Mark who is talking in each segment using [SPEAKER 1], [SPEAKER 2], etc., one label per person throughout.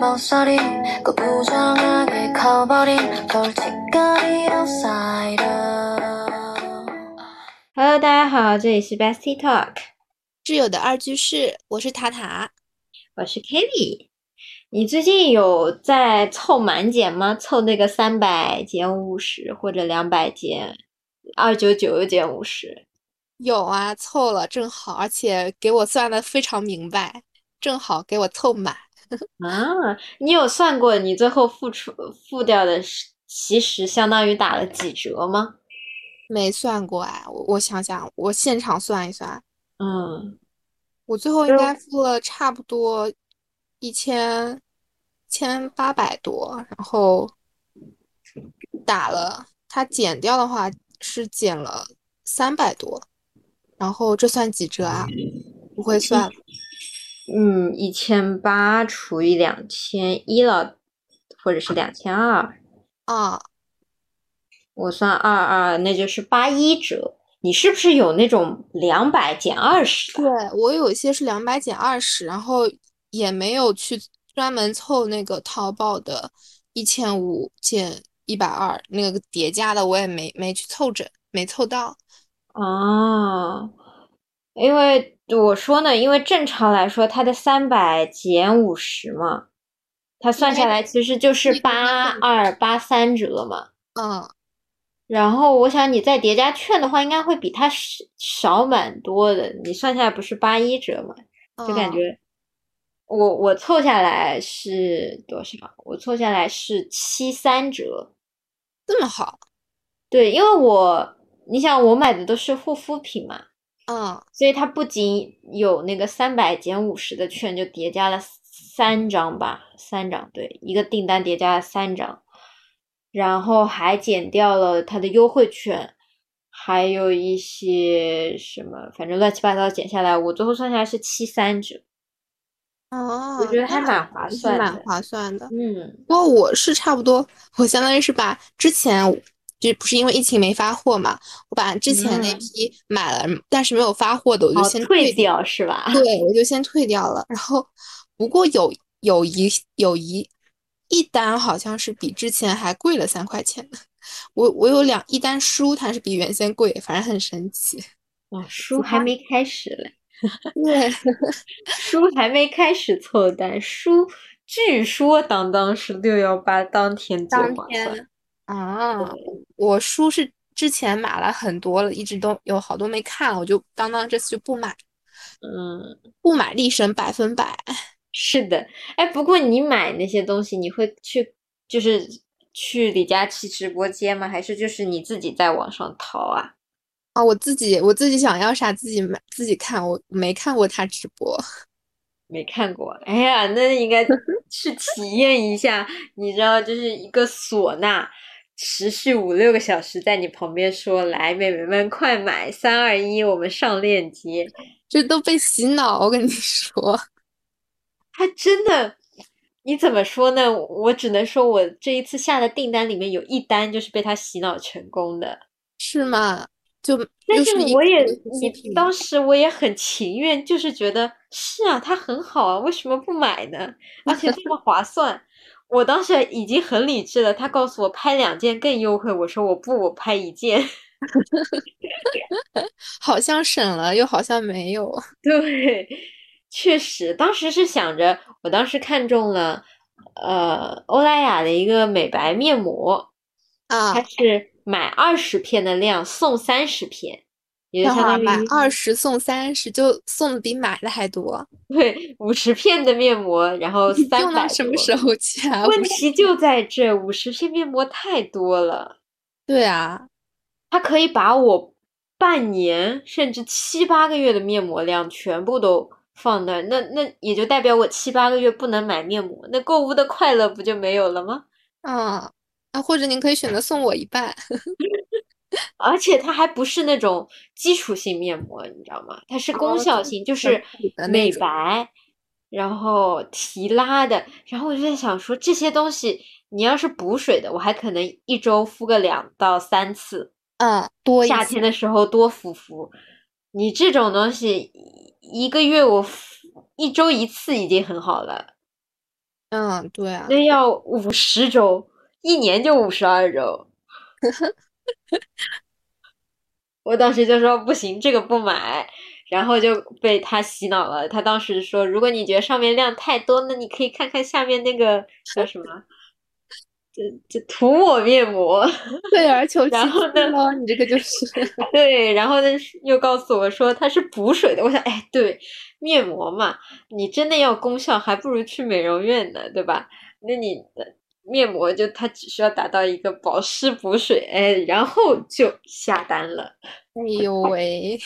[SPEAKER 1] 모서리 그 부정하게 커버린 솔직거리 outsider
[SPEAKER 2] Hello，大家好，这里是 Bestie Talk，
[SPEAKER 3] 挚友的二居室，我是塔塔。
[SPEAKER 2] 我是 Kelly。你最近有在凑满减吗？凑那个三百减五十或者两百减二九九又减五十？
[SPEAKER 3] 有啊，凑了正好，而且给我算的非常明白，正好给我凑满。
[SPEAKER 2] 啊，你有算过你最后付出付掉的是其实相当于打了几折吗？
[SPEAKER 3] 没算过哎，我我想想，我现场算一算，
[SPEAKER 2] 嗯，
[SPEAKER 3] 我最后应该付了差不多一千千八百多，然后打了，它减掉的话是减了三百多，然后这算几折啊？不会算，
[SPEAKER 2] 嗯，一千八除以两千一了，或者是两千二，
[SPEAKER 3] 啊，
[SPEAKER 2] 我算二二，那就是八一折。你是不是有那种两百减二十？
[SPEAKER 3] 对，我有一些是两百减二十，然后也没有去专门凑那个淘宝的一千五减一百二那个叠加的，我也没没去凑整，没凑到。
[SPEAKER 2] 哦，因为我说呢，因为正常来说，它的三百减五十嘛，它算下来其实就是八二八三折嘛。
[SPEAKER 3] 嗯，
[SPEAKER 2] 然后我想你再叠加券的话，应该会比它少少蛮多的。你算下来不是八一折嘛？就感
[SPEAKER 3] 嗯
[SPEAKER 2] 觉我我凑下来是多少？我凑下来是七三折。
[SPEAKER 3] 这么好。
[SPEAKER 2] 对，因为我你想我买的都是护肤品嘛，
[SPEAKER 3] 嗯
[SPEAKER 2] 所以它不仅有那个三百减五十的券，就叠加了三张吧，三张，对，一个订单叠加了三张，然后还减掉了它的优惠券，还有一些什么，反正乱七八糟减下来，我最后算下来是七三折，
[SPEAKER 3] 哦，
[SPEAKER 2] 我觉得还蛮划算蛮。
[SPEAKER 3] 划算的。
[SPEAKER 2] 嗯
[SPEAKER 3] 不过我是差不多，我相当于是把之前就不是因为疫情没发货嘛，我把之前那
[SPEAKER 2] 嗯
[SPEAKER 3] 批买了，但是没有发货的，我就
[SPEAKER 2] 哦，
[SPEAKER 3] 先
[SPEAKER 2] 退
[SPEAKER 3] 掉。
[SPEAKER 2] 掉是吧？
[SPEAKER 3] 对，我就先退掉了。然后，不过有有一有一一单好像是比之前还贵了三块钱的。我我有两一单书，它是比原先贵，反正很神奇。
[SPEAKER 2] 哇，书还没开始嘞。
[SPEAKER 3] 对，
[SPEAKER 2] 书还没开始凑单，书据说当当是六幺八当天最
[SPEAKER 3] 当
[SPEAKER 2] 划算。
[SPEAKER 3] 天啊，我书是之前买了很多了，一直都有好多没看，我就当当这次就不买，
[SPEAKER 2] 嗯，
[SPEAKER 3] 不买立省百分百。
[SPEAKER 2] 是的。哎，不过你买那些东西，你会去就是去李佳琦直播间吗？还是就是你自己在网上淘啊？
[SPEAKER 3] 啊，我自己我自己想要啥自己买自己看，我没看过他直播。
[SPEAKER 2] 没看过。哎呀，那应该去体验一下。你知道，就是一个唢呐。持续五六个小时，在你旁边说：“来，妹妹们，快买！三二一，我们上链接。”
[SPEAKER 3] 这都被洗脑，我跟你说。
[SPEAKER 2] 他真的，你怎么说呢？我只能说，我这一次下的订单里面有一单就是被他洗脑成功的。
[SPEAKER 3] 是吗？就
[SPEAKER 2] 但
[SPEAKER 3] 是
[SPEAKER 2] 我也，你当时我也很情愿，就是觉得是啊，它很好啊，为什么不买呢？而且这么划算。我当时已经很理智了，他告诉我拍两件更优惠，我说我不，我拍一件。
[SPEAKER 3] 好像省了，又好像没有。
[SPEAKER 2] 对，确实，当时是想着，我当时看中了，呃，欧莱雅的一个美白面膜，
[SPEAKER 3] 啊
[SPEAKER 2] 它，是买二十片的量送三十片，也就
[SPEAKER 3] 等会儿买
[SPEAKER 2] 相当于
[SPEAKER 3] 二十送三十，就送的比买的还多。
[SPEAKER 2] 对五十片的面膜，然后 三百
[SPEAKER 3] 用到什么时候去啊？
[SPEAKER 2] 问题就在这，五十片面膜太多了，
[SPEAKER 3] 对啊，
[SPEAKER 2] 它可以把我半年甚至七八个月的面膜量全部都放那儿，那那也就代表我七八个月不能买面膜，那购物的快乐不就没有了吗？
[SPEAKER 3] 嗯，啊，或者您可以选择送我一半。
[SPEAKER 2] 而且它还不是那种基础性面膜，你知道吗？它是功效性，就是美白，然后提拉的。然后我就在想说，这些东西你要是补水的，我还可能一周敷个两到三次，
[SPEAKER 3] 嗯，多一
[SPEAKER 2] 夏天的时候多敷敷。你这种东西一一个月我敷一周一次已经很好了。
[SPEAKER 3] 嗯，对啊，
[SPEAKER 2] 那要五十周，一年就五十二周。我当时就说不行，这个不买，然后就被他洗脑了。他当时说，如果你觉得上面量太多，那你可以看看下面那个 叫什么，这这涂抹面膜。
[SPEAKER 3] 退而求其
[SPEAKER 2] 然后呢
[SPEAKER 3] 你这个就是，
[SPEAKER 2] 对，然后呢又告诉我说它是补水的。我想，哎，对，面膜嘛，你真的要功效，还不如去美容院呢，对吧？那你的面膜就它只需要达到一个保湿补水，哎，然后就下单了。
[SPEAKER 3] 哎呦喂，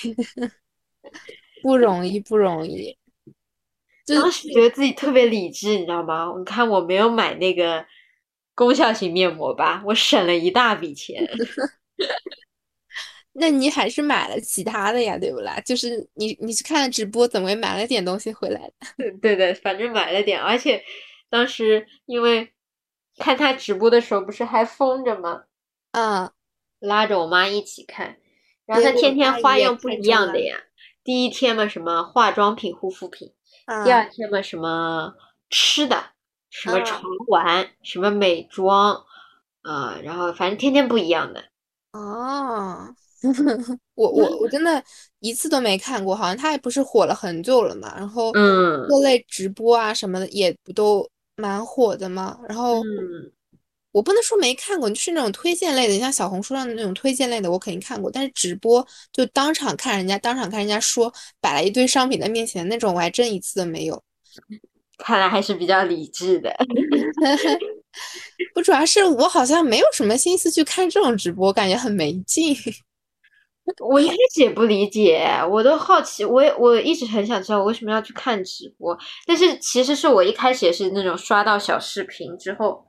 [SPEAKER 3] 不容易，不容易。就
[SPEAKER 2] 当时觉得自己特别理智，你知道吗？你看我没有买那个功效型面膜吧，我省了一大笔钱。
[SPEAKER 3] 那你还是买了其他的呀，对不啦？就是你你去看了直播，怎么也买了点东西回来的？
[SPEAKER 2] 对对的，反正买了点，而且当时因为看他直播的时候不是还封着吗？
[SPEAKER 3] 嗯，
[SPEAKER 2] 拉着我妈一起看，然后
[SPEAKER 3] 对
[SPEAKER 2] 他天天花样不一样的呀。第一天嘛，什么化妆品、护肤品；
[SPEAKER 3] 啊
[SPEAKER 2] 第二天嘛，什么吃的，什么
[SPEAKER 3] 啊
[SPEAKER 2] 床玩，什么美妆，啊、然后反正天天不一样的。
[SPEAKER 3] 哦，我我我真的一次都没看过，好像他也不是火了很久了嘛，然后
[SPEAKER 2] 嗯
[SPEAKER 3] 各类直播啊什么的也不都蛮火的嘛，然后
[SPEAKER 2] 嗯，
[SPEAKER 3] 我不能说没看过，就是那种推荐类的，像小红书上的那种推荐类的，我肯定看过，但是直播就当场看人家，当场看人家说，摆了一堆商品在面前那种，我还真一次都没有。
[SPEAKER 2] 看来还是比较理智的。
[SPEAKER 3] 不，主要是我好像没有什么心思去看这种直播，感觉很没劲。
[SPEAKER 2] 我一开始也不理解，我都好奇，我也我一直很想知道我为什么要去看直播，但是其实是我一开始也是那种刷到小视频之后，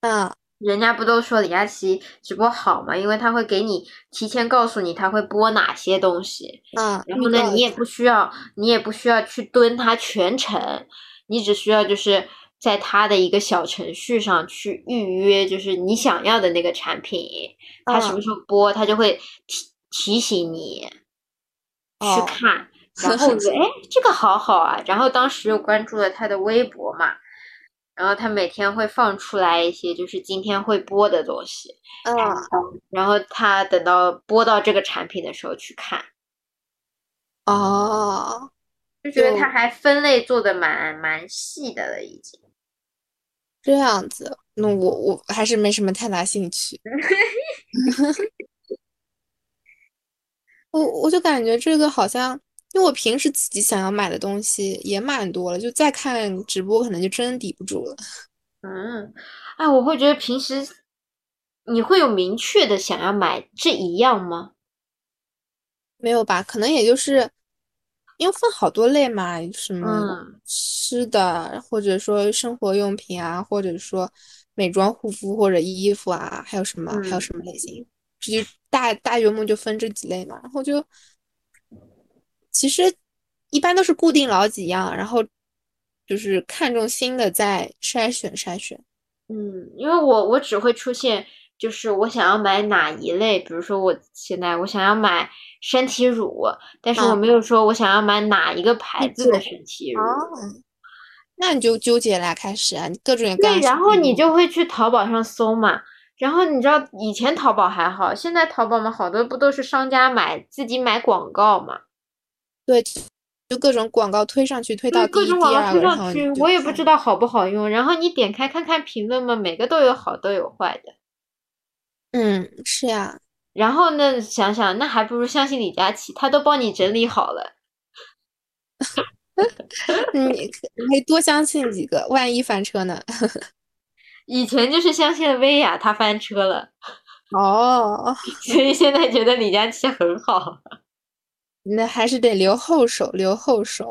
[SPEAKER 3] 嗯，
[SPEAKER 2] 人家不都说李佳琦直播好嘛，因为他会给你提前告诉你他会播哪些东西，
[SPEAKER 3] 嗯，
[SPEAKER 2] 然后呢，你也不需要，你也不需要去蹲他全程，你只需要就是在他的一个小程序上去预约，就是你想要的那个产品，他什么
[SPEAKER 3] 啊
[SPEAKER 2] 时候播，他就会提提醒你去
[SPEAKER 3] 哦
[SPEAKER 2] 看。然后我觉得，哎，这个好好啊。然后当时又关注了他的微博嘛，然后他每天会放出来一些就是今天会播的东西，
[SPEAKER 3] 哦，
[SPEAKER 2] 然后他等到播到这个产品的时候去看。
[SPEAKER 3] 哦，
[SPEAKER 2] 就觉得他还分类做的蛮蛮细的了，已经。
[SPEAKER 3] 这样子，那我我还是没什么太大兴趣。我我就感觉这个好像，因为我平时自己想要买的东西也蛮多了，就再看直播可能就真抵不住了。
[SPEAKER 2] 嗯，哎，我会觉得平时你会有明确的想要买这一样吗？
[SPEAKER 3] 没有吧？可能也就是因为分好多类嘛，什么
[SPEAKER 2] 嗯
[SPEAKER 3] 吃的，或者说生活用品啊，或者说美妆护肤或者衣服啊，还有什么还有
[SPEAKER 2] 嗯
[SPEAKER 3] 什么类型？这就大大约莫就分这几类嘛，然后就其实一般都是固定老几样，然后就是看中新的再筛选筛选。
[SPEAKER 2] 嗯，因为我我只会出现就是我想要买哪一类，比如说我现在我想要买身体乳，但是我
[SPEAKER 3] 嗯
[SPEAKER 2] 没有说我想要买哪一个牌子的身体乳。
[SPEAKER 3] 哦，那你就纠结了，开始啊，你各种各
[SPEAKER 2] 对，
[SPEAKER 3] 样
[SPEAKER 2] 然后你就会去淘宝上搜嘛。然后你知道以前淘宝还好，现在淘宝嘛，好多不都是商家买自己买广告嘛？
[SPEAKER 3] 对，就各种广告推上去，推到
[SPEAKER 2] 对，各、种广告推上去，我也不知道好不好用。然后你点开看看评论嘛，每个都有好都有坏的。
[SPEAKER 3] 嗯，是呀，
[SPEAKER 2] 然后呢，想想那还不如相信李佳琦，他都帮你整理好了。
[SPEAKER 3] 你可你可以多相信几个，万一翻车呢？
[SPEAKER 2] 以前就是相信了薇娅，她翻车了，
[SPEAKER 3] 哦，
[SPEAKER 2] 所以现在觉得李佳琦很好。
[SPEAKER 3] 那还是得留后手，留后手，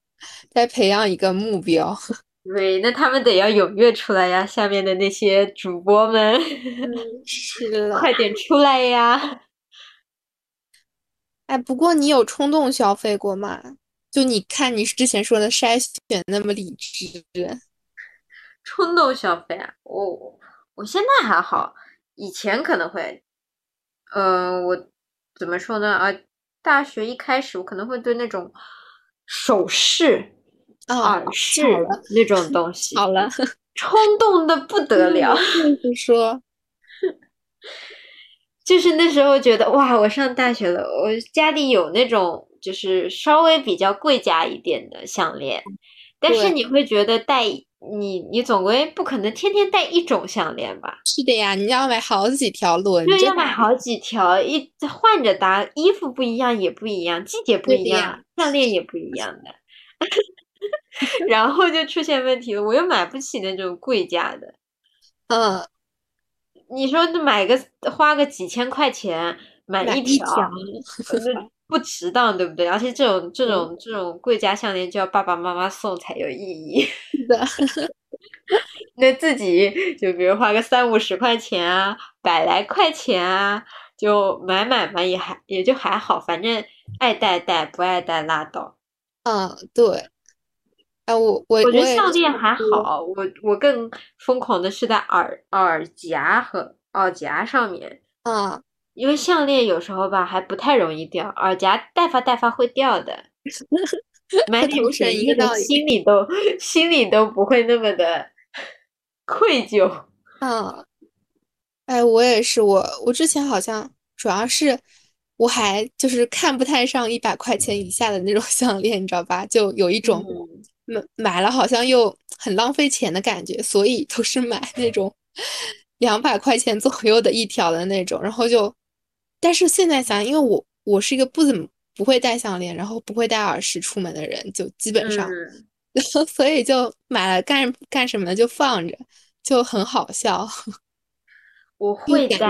[SPEAKER 3] 再培养一个目标。
[SPEAKER 2] 对，那他们得要踊跃出来呀，下面的那些主播们，
[SPEAKER 3] 嗯，是了。
[SPEAKER 2] 快点出来呀！
[SPEAKER 3] 哎，不过你有冲动消费过吗？就你看你之前说的筛选那么理智，
[SPEAKER 2] 冲动消费啊，我我现在还好，以前可能会，呃，我怎么说呢？啊，大学一开始我可能会对那种首饰
[SPEAKER 3] 啊，
[SPEAKER 2] 耳饰那种 东西，
[SPEAKER 3] 好了，
[SPEAKER 2] 冲动的不得了。
[SPEAKER 3] 就是说，
[SPEAKER 2] 就是那时候觉得哇，我上大学了，我家里有那种就是稍微比较贵价一点的项链，但是你会觉得戴你你总归不可能天天戴一种项链吧？
[SPEAKER 3] 是的呀，你要买好几条轮
[SPEAKER 2] 对，要买好几条，一换着搭，衣服不一样也不一样，季节不一样项链也不一样的，然后就出现问题了，我又买不起那种贵价的。
[SPEAKER 3] 嗯，
[SPEAKER 2] 你说买个花个几千块钱买
[SPEAKER 3] 买
[SPEAKER 2] 一条，
[SPEAKER 3] 一条，
[SPEAKER 2] 那不值当，对不对？而且这种这种这种贵价项链就要爸爸妈妈送才有意义。那自己就比如花个三五十块钱啊，百来块钱啊，就买买嘛，也还也就还好，反正爱戴戴，不爱戴拉倒。
[SPEAKER 3] 嗯，对。哎，我我
[SPEAKER 2] 我觉得项链还好，我我更疯狂的是在耳耳夹和耳夹上面。
[SPEAKER 3] 嗯，
[SPEAKER 2] 因为项链有时候吧还不太容易掉，耳夹戴发戴发会掉的。买
[SPEAKER 3] 头绳
[SPEAKER 2] 便宜的，
[SPEAKER 3] 一个道理
[SPEAKER 2] 心里都心里都不会那么的 愧疚。
[SPEAKER 3] 嗯，哎，我也是，我我之前好像主要是我还就是看不太上一百块钱以下的那种 项链，你知道吧？就有一种
[SPEAKER 2] 嗯
[SPEAKER 3] 买买了好像又很浪费钱的感觉，所以都是买那种两百块钱左右的一条的那种，然后就，但是现在想，因为我我是一个不怎么不会戴项链，然后不会戴耳饰出门的人，就基本上，
[SPEAKER 2] 嗯，
[SPEAKER 3] 所以就买了干干什么呢？就放着，就很好笑。
[SPEAKER 2] 我会戴，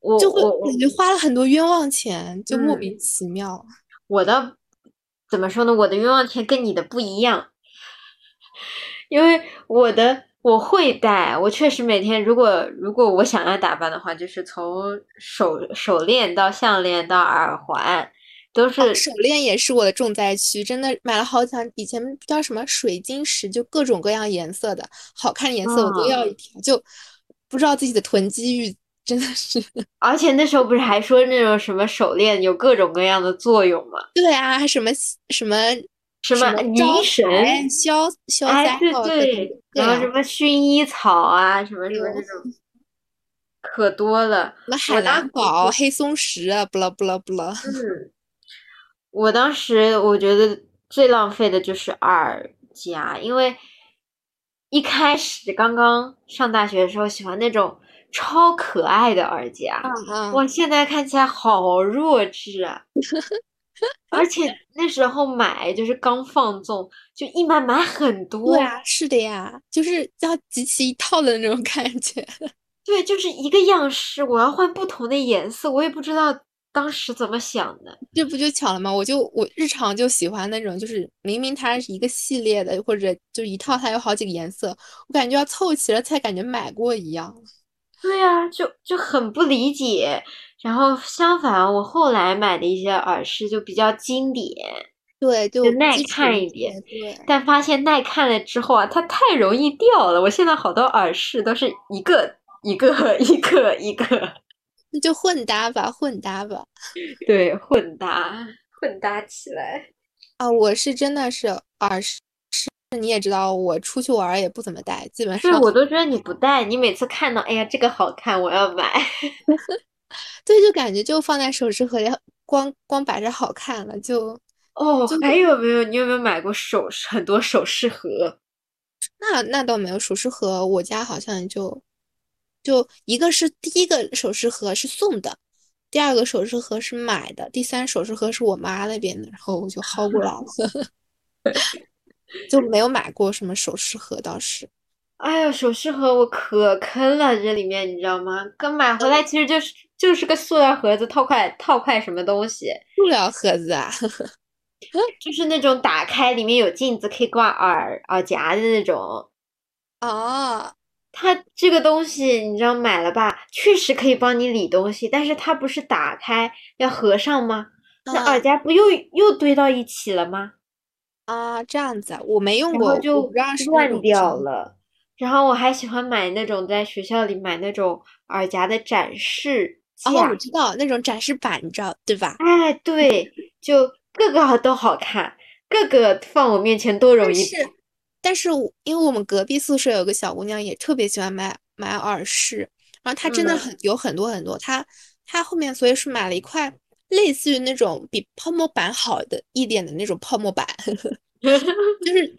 [SPEAKER 2] 我
[SPEAKER 3] 就会感觉花了很多冤枉钱，就莫
[SPEAKER 2] 嗯
[SPEAKER 3] 名其妙。
[SPEAKER 2] 我的怎么说呢？我的冤枉钱跟你的不一样，因为我的我会戴，我确实每天如果如果我想要打扮的话，就是从手手链到项链到耳环，都是
[SPEAKER 3] 哦手链也是我的重灾区，真的买了好几条，以前叫什么水晶石，就各种各样颜色的，好看的颜色我都要一条，就不知道自己的囤积欲真的是。
[SPEAKER 2] 而且那时候不是还说那种什么手链有各种各样的作用吗？
[SPEAKER 3] 对啊，什么什么
[SPEAKER 2] 什么
[SPEAKER 3] 招
[SPEAKER 2] 凝神，
[SPEAKER 3] 财消消
[SPEAKER 2] 哎，对
[SPEAKER 3] 灾
[SPEAKER 2] 对
[SPEAKER 3] 种，各样
[SPEAKER 2] 然后什么薰衣草啊，什么什么
[SPEAKER 3] 对
[SPEAKER 2] 这种，可多了。
[SPEAKER 3] 什么海蓝宝、黑松石啊，不啦不啦不啦。
[SPEAKER 2] 嗯，我当时我觉得最浪费的就是耳夹，因为一开始刚刚上大学的时候喜欢那种超可爱的耳夹，
[SPEAKER 3] 嗯嗯，
[SPEAKER 2] 哇，现在看起来好弱智啊！而且那时候买就是刚放纵，就一买买很多。
[SPEAKER 3] 对啊，是的呀，就是要集齐一套的那种感觉。
[SPEAKER 2] 对，就是一个样式，我要换不同的颜色，我也不知道当时怎么想的。
[SPEAKER 3] 这不就巧了吗？我就我日常就喜欢那种，就是明明它是一个系列的，或者就一套它有好几个颜色，我感觉要凑齐了才感觉买过一样。
[SPEAKER 2] 对呀、就就很不理解。然后相反，我后来买的一些耳饰就比较经典，
[SPEAKER 3] 对，就
[SPEAKER 2] 就耐看一点
[SPEAKER 3] 对，
[SPEAKER 2] 但发现耐看了之后啊，它太容易掉了。我现在好多耳饰都是一个一个一个一个，
[SPEAKER 3] 那就混搭吧，混搭吧。
[SPEAKER 2] 对，混搭混搭起来。
[SPEAKER 3] 啊，我是真的是耳饰，你也知道，我出去玩也不怎么戴，基本
[SPEAKER 2] 对，
[SPEAKER 3] 上
[SPEAKER 2] 我都觉得你不戴，你每次看到，哎呀，这个好看，我要买。
[SPEAKER 3] 对，就感觉就放在首饰盒里，光光摆着好看了，就
[SPEAKER 2] 哦
[SPEAKER 3] 就，
[SPEAKER 2] 还有没有？你有没有买过首饰？很多首饰盒。
[SPEAKER 3] 那那倒没有，首饰盒我家好像就就一个是第一个首饰盒是送的，第二个首饰盒是买的，第三首饰盒是我妈那边的，然后我就薅过来了，就没有买过什么首饰盒，倒是。
[SPEAKER 2] 哎呀，首饰盒我可坑了，这里面你知道吗？刚买回来其实就是就是个塑料盒子，套块套块什么东西，
[SPEAKER 3] 塑料盒子啊，
[SPEAKER 2] 就是那种打开里面有镜子可以挂耳耳夹的那种。
[SPEAKER 3] 哦，
[SPEAKER 2] 它这个东西你知道买了吧？确实可以帮你理东西，但是它不是打开要合上吗？那耳
[SPEAKER 3] 啊
[SPEAKER 2] 夹不又又堆到一起了吗？
[SPEAKER 3] 啊，这样子啊，我没用过，我
[SPEAKER 2] 然后就乱掉了。然后我还喜欢买那种在学校里买那种耳夹的展示
[SPEAKER 3] 哦，
[SPEAKER 2] 架
[SPEAKER 3] 我，知道那种展示板，你知道对吧？
[SPEAKER 2] 哎，对，就各个都好看。各个放我面前都容易。
[SPEAKER 3] 但是，因为我们隔壁宿舍有个小姑娘也特别喜欢买买耳饰，然后她真的
[SPEAKER 2] 嗯
[SPEAKER 3] 很有很多很多，她她后面所以是买了一块类似于那种比泡沫板好的一点的那种泡沫板，就是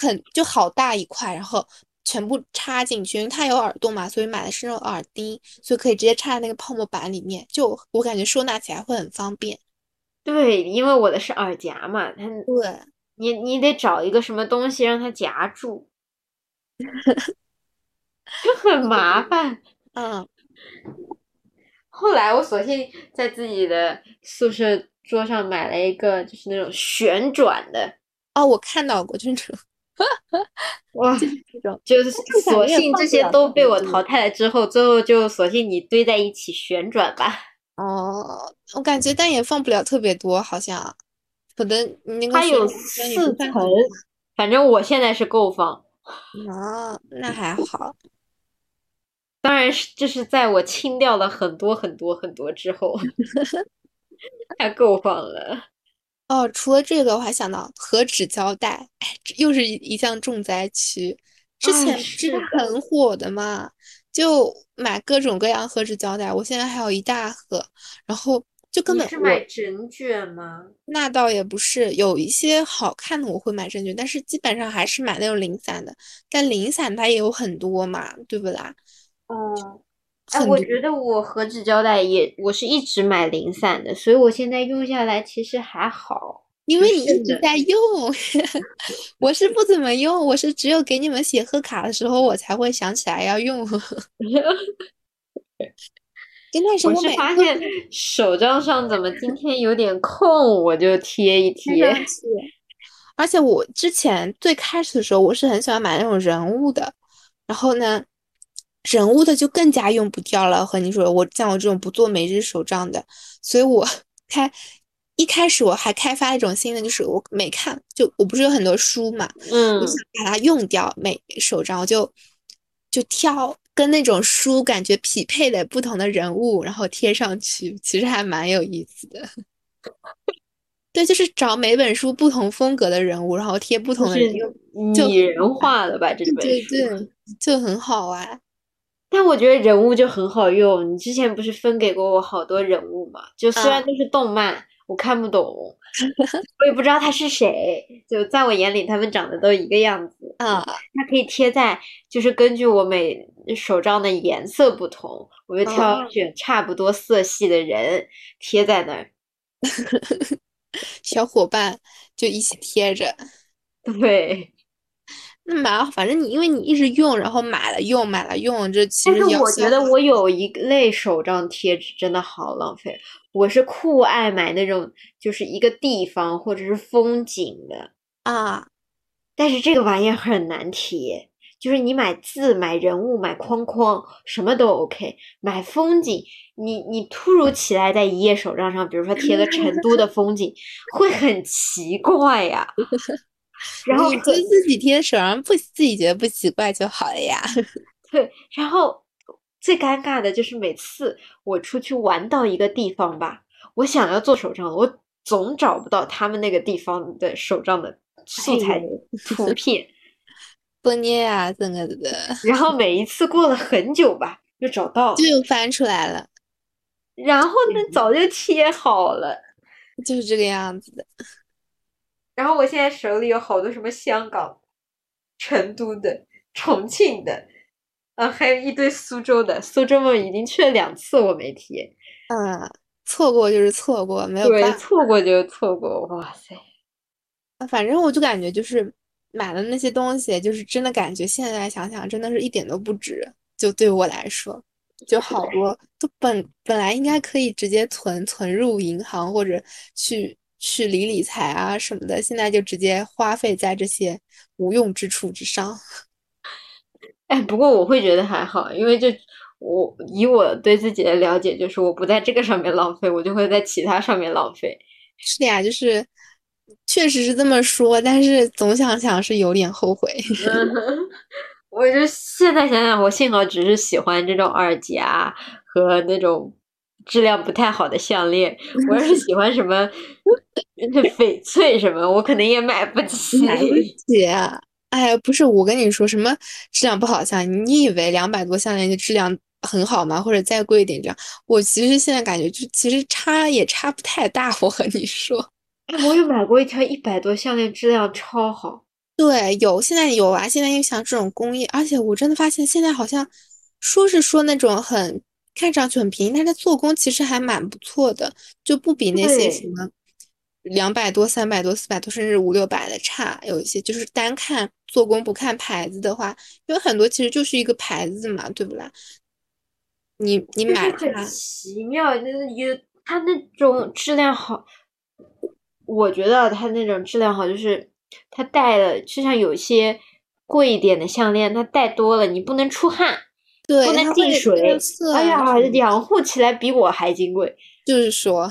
[SPEAKER 3] 很就好大一块，然后全部插进去，因为它有耳洞嘛，所以买的是那种耳钉，所以可以直接插在那个泡沫板里面，就我感觉收纳起来会很方便。
[SPEAKER 2] 对，因为我的是耳夹嘛，它
[SPEAKER 3] 对，
[SPEAKER 2] 你你得找一个什么东西让它夹住，就很麻烦。
[SPEAKER 3] 嗯，
[SPEAKER 2] 后来我索性在自己的宿舍桌上买了一个，就是那种旋转的，
[SPEAKER 3] 哦，我看到过，就是这种
[SPEAKER 2] 哇，
[SPEAKER 3] 这种。
[SPEAKER 2] 就是索性这些都被我淘汰了之后，最后就索性你堆在一起旋转吧。
[SPEAKER 3] 哦，我感觉但也放不了特别多，好像，可能你那个
[SPEAKER 2] 它有四层反正我现在是够放。
[SPEAKER 3] 啊，那还好。
[SPEAKER 2] 当然是，这是在我清掉了很多很多很多之后，它够放了。
[SPEAKER 3] 哦，除了这个，我还想到和纸胶带，又是一一项重灾区。之
[SPEAKER 2] 哎
[SPEAKER 3] 前不是
[SPEAKER 2] 是的
[SPEAKER 3] 很火的嘛，就买各种各样和纸胶带，我现在还有一大盒，然后就根本我
[SPEAKER 2] 买整卷吗？
[SPEAKER 3] 那倒也不是，有一些好看的我会买整卷，但是基本上还是买那种零散的。但零散它也有很多嘛，对不啦？
[SPEAKER 2] 哦，哎，我觉得我和纸胶带也，我是一直买零散的，所以我现在用下来其实还好。
[SPEAKER 3] 因为你一直在用，我是不怎么用，我是只有给你们写贺卡的时候，我才会想起来要用。真的是
[SPEAKER 2] 我是
[SPEAKER 3] 我每次
[SPEAKER 2] 发现手账上怎么今天有点空，我就贴一贴。
[SPEAKER 3] 而且我之前最开始的时候，我是很喜欢买那种人物的，然后呢，人物的就更加用不掉了。和你说，我像我这种不做每日手账的，所以我 开一开始我还开发一种新的，就是我每看就我不是有很多书嘛，
[SPEAKER 2] 嗯
[SPEAKER 3] 我，想把它用掉，每手账我就就挑跟那种书感觉匹配的不同的人物，然后贴上去，其实还蛮有意思的。对，就是找每本书不同风格的人物，然后贴不同
[SPEAKER 2] 就是
[SPEAKER 3] 的人物，就
[SPEAKER 2] 拟人化的吧这本
[SPEAKER 3] 对
[SPEAKER 2] 书。
[SPEAKER 3] 对，就很好玩。
[SPEAKER 2] 但我觉得人物就很好用，你之前不是分给过我好多人物嘛？就虽然
[SPEAKER 3] 啊
[SPEAKER 2] 都是动漫，我看不懂，我也不知道他是谁，就在我眼里他们长得都一个样子。
[SPEAKER 3] 啊，
[SPEAKER 2] 它可以贴在，就是根据我每手账的颜色不同，我就挑
[SPEAKER 3] 哦
[SPEAKER 2] 选差不多色系的人贴在那儿。
[SPEAKER 3] 小伙伴就一起贴着，
[SPEAKER 2] 对，
[SPEAKER 3] 那蛮好。反正你因为你一直用，然后买了用，买了用，这其
[SPEAKER 2] 但是
[SPEAKER 3] 实要消耗
[SPEAKER 2] 我觉得我有一类手账贴纸真的好浪费，我是酷爱买那种就是一个地方或者是风景的，
[SPEAKER 3] 啊，
[SPEAKER 2] 但是这个玩意儿很难贴。就是你买字、买人物、买框框，什么都 OK。买风景，你你突如其来在一页手账上，比如说贴个成都的风景，会很奇怪呀。然后
[SPEAKER 3] 你就自己贴手上不自己觉得不奇怪就好了呀。
[SPEAKER 2] 对，然后最尴尬的就是每次我出去玩到一个地方吧，我想要做手账，我总找不到他们那个地方的手账的素材图片。
[SPEAKER 3] 不捏啊，这个的，
[SPEAKER 2] 然后每一次过了很久吧，又找到，
[SPEAKER 3] 就又翻出来了，
[SPEAKER 2] 然后呢早就贴好了。
[SPEAKER 3] 就是这个样子的。
[SPEAKER 2] 然后我现在手里有好多什么香港、成都的、重庆的，啊，还有一堆苏州的。苏州我已经去了两次，我没提。
[SPEAKER 3] 嗯，错过就是错过，没有
[SPEAKER 2] 对，
[SPEAKER 3] 办法。
[SPEAKER 2] 错过就是错过。哇塞！
[SPEAKER 3] 反正我就感觉就是买的那些东西，就是真的感觉现在想想，真的是一点都不值。就对我来说，就好多都本本来应该可以直接存存入银行或者去去理理财啊什么的，现在就直接花费在这些无用之处之上。
[SPEAKER 2] 哎，不过我会觉得还好，因为就我以我对自己的了解，就是我不在这个上面浪费，我就会在其他上面浪费。
[SPEAKER 3] 是的呀，就是确实是这么说，但是总想想是有点后悔。
[SPEAKER 2] 我就现在想想，我幸好只是喜欢这种耳夹和那种质量不太好的项链。我要是喜欢什么 翡翠什么，我可能也买不起。
[SPEAKER 3] 买不起。哎，不是我跟你说什么质量不好项链，你以为两百多项链就质量很好吗？或者再贵一点这样？我其实现在感觉就其实差也差不太大。我和你说，
[SPEAKER 2] 我有买过一条一百多项链，质量超好。
[SPEAKER 3] 对，有现在有啊，现在又像这种工艺，而且我真的发现现在好像说是说那种很看上去很便宜，但是它做工其实还蛮不错的，就不比那些什么两百多、三百多、四百多，甚至五六百的差。有一些就是单看做工不看牌子的话，因为很多其实就是一个牌子嘛，对不啦？你你买它，
[SPEAKER 2] 奇妙，就是有它那种质量好，我觉得它那种质量好就是。它戴了，就像有些贵一点的项链，它戴多了你不能出汗，
[SPEAKER 3] 对，
[SPEAKER 2] 不能进水。哎呀，养护起来比我还金贵。
[SPEAKER 3] 就是说，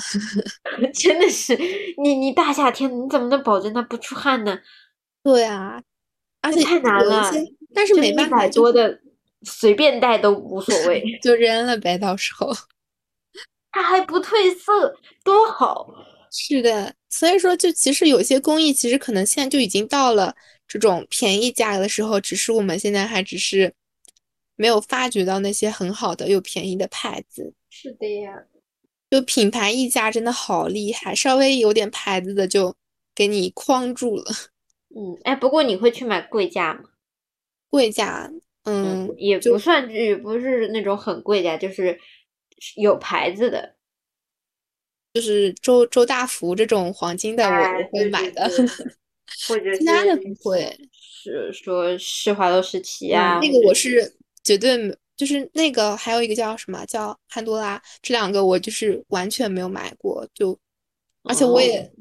[SPEAKER 2] 真的是你你大夏天你怎么能保证它不出汗呢？
[SPEAKER 3] 对啊，而且
[SPEAKER 2] 太难了。
[SPEAKER 3] 但是没办法，
[SPEAKER 2] 多的随便带都无所谓，
[SPEAKER 3] 就扔了呗。到时候
[SPEAKER 2] 它还不褪色，多好。
[SPEAKER 3] 是的。所以说，就其实有些工艺，其实可能现在就已经到了这种便宜价格的时候，只是我们现在还只是没有发掘到那些很好的又便宜的牌子。
[SPEAKER 2] 是的呀，
[SPEAKER 3] 就品牌溢价真的好厉害，稍微有点牌子的就给你框住了。
[SPEAKER 2] 嗯，哎，不过你会去买贵价吗？
[SPEAKER 3] 贵价，嗯，
[SPEAKER 2] 也不算，也不是那种很贵价，就是有牌子的。
[SPEAKER 3] 就是周周大福这种黄金的，我我会买的，
[SPEAKER 2] 或者
[SPEAKER 3] 其他的不会。
[SPEAKER 2] 是说施华洛世奇啊，
[SPEAKER 3] 那个我是绝对就是那个还有一个叫什么叫潘多拉，这两个我就是完全没有买过，就而且我也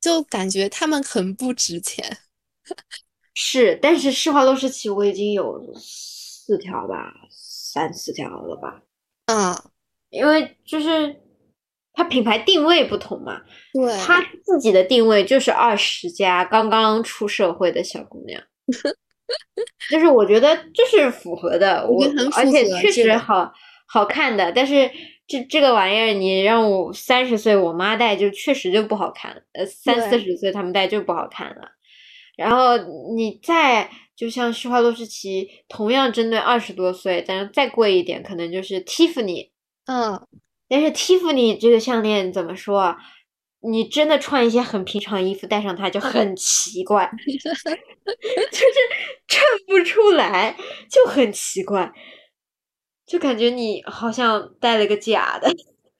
[SPEAKER 3] 就感觉他们很不值钱。
[SPEAKER 2] 是，但是施华洛世奇我已经有四条吧，三四条了吧。
[SPEAKER 3] 嗯，
[SPEAKER 2] 因为就是。它品牌定位不同嘛，
[SPEAKER 3] 对，
[SPEAKER 2] 它自己的定位就是二十加刚刚出社会的小姑娘，就是我觉得就是符合的，我而且确实好好看的，但是这这个玩意儿你让我三十岁我妈戴就确实就不好看，呃三四十岁他们戴就不好看了，然后你再就像施华洛世奇同样针对二十多岁，但是再贵一点可能就是 Tiffany，
[SPEAKER 3] 嗯。
[SPEAKER 2] 但是 Tiffany 这个项链怎么说啊？你真的穿一些很平常衣服戴上它就很奇怪，就是衬不出来，就很奇怪，就感觉你好像戴了个假的。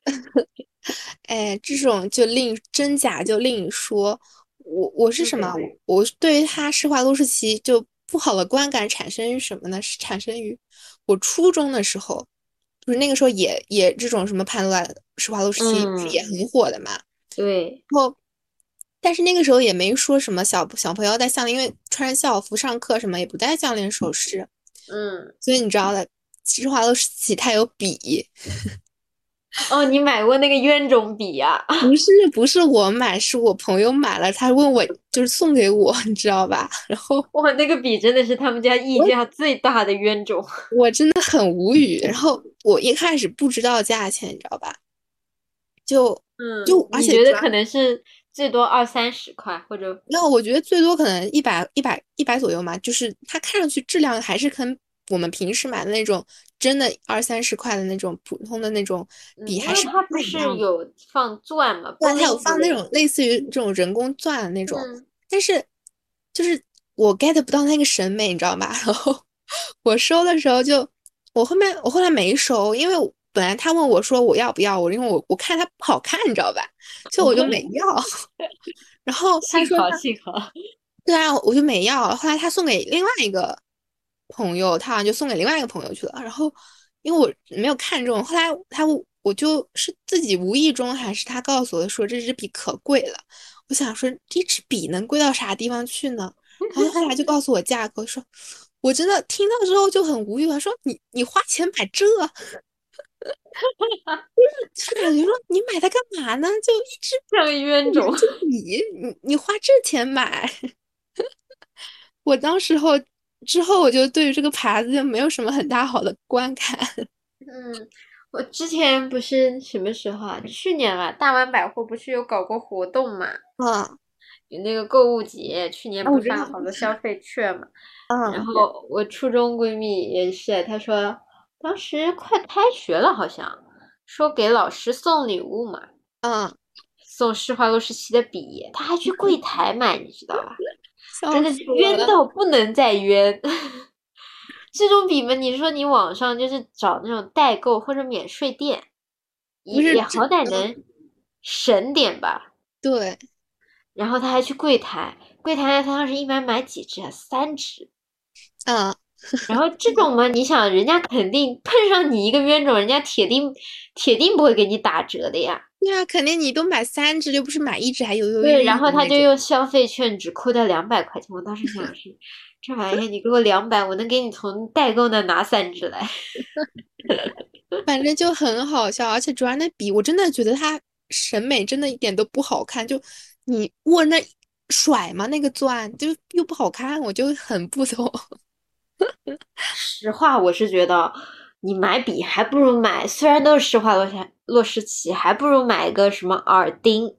[SPEAKER 3] 哎，这种就另真假就另说。我我是什么？我对于他施华洛世奇就不好的观感产生于什么呢？是产生于我初中的时候。不是那个时候也也这种什么潘多拉、施华洛世奇不是也很火的嘛？
[SPEAKER 2] 对。
[SPEAKER 3] 然后，但是那个时候也没说什么小小朋友戴项链，因为穿校服上课什么也不戴项链首饰。
[SPEAKER 2] 嗯。
[SPEAKER 3] 所以你知道的，施华洛世奇它有笔。
[SPEAKER 2] 哦，你买过那个冤种笔呀？
[SPEAKER 3] 不是，不是我买，是我朋友买了，他问我就是送给我，你知道吧？然后
[SPEAKER 2] 哇，那个笔真的是他们家溢价最大的冤种，
[SPEAKER 3] 我真的很无语。然后我一开始不知道价钱，你知道吧？就
[SPEAKER 2] 嗯，
[SPEAKER 3] 就而且
[SPEAKER 2] 觉得可能是最多二三十块，或者
[SPEAKER 3] 那我觉得最多可能一百一百一百左右嘛。就是它看上去质量还是跟我们平时买的那种。真的二三十块的那种普通的那种笔还是
[SPEAKER 2] 它不是有放钻嘛？
[SPEAKER 3] 对，它有放那种类似于这种人工钻的那种，但是就是我 get 不到那个审美，你知道吧？然后我收的时候就我后面我后来没收，因为本来他问我说我要不要我，因为我我看它不好看，你知道吧？所以我就没要。然后他说
[SPEAKER 2] 幸好，
[SPEAKER 3] 对啊，我就没要。后来他送给另外一个。朋友，他好像就送给另外一个朋友去了。然后，因为我没有看中，后来他我就是自己无意中还是他告诉我说这支笔可贵了。我想说这支笔能贵到啥地方去呢？然后后来就告诉我价格，说我真的听到之后就很无语了，说你你花钱买这，就是感觉说你买它干嘛呢？就一只
[SPEAKER 2] 像个冤种
[SPEAKER 3] 就，你你你花这钱买，我当时候。之后我就对于这个牌子就没有什么很大好的观感。
[SPEAKER 2] 嗯，我之前不是什么时候啊？去年吧，大丸百货不是有搞过活动嘛？
[SPEAKER 3] 嗯
[SPEAKER 2] 有那个购物节，去年不发好多消费券嘛？嗯然
[SPEAKER 3] 嗯
[SPEAKER 2] 后我初中闺蜜也是，她说当时快开学了，好像说给老师送礼物嘛，
[SPEAKER 3] 嗯，
[SPEAKER 2] 送施华洛世奇的笔，他还去柜台买，你知道吧？
[SPEAKER 3] 笑
[SPEAKER 2] 真的冤到不能再冤。这种笔嘛，你说你网上就是找那种代购或者免税店，也也好歹能省点吧。
[SPEAKER 3] 对，
[SPEAKER 2] 然后他还去柜台，柜台他当时一般买几支啊？三支。
[SPEAKER 3] 嗯
[SPEAKER 2] 然后这种嘛，你想人家肯定碰上你一个冤种，人家铁定铁定不会给你打折的呀。
[SPEAKER 3] 对啊，肯定你都买三支，又不是买一支还犹犹豫豫
[SPEAKER 2] 对，然后他就用消费券只扣掉两百块钱。我当时想的是，这玩意儿你给我两百，我能给你从代购那拿三支来。
[SPEAKER 3] 反正就很好笑，而且主要那笔我真的觉得它审美真的一点都不好看，就你握那甩嘛那个钻就又不好看，我就很不懂。
[SPEAKER 2] 实话，我是觉得你买笔还不如买，虽然都是施华洛世洛世奇，还不如买个什么耳钉，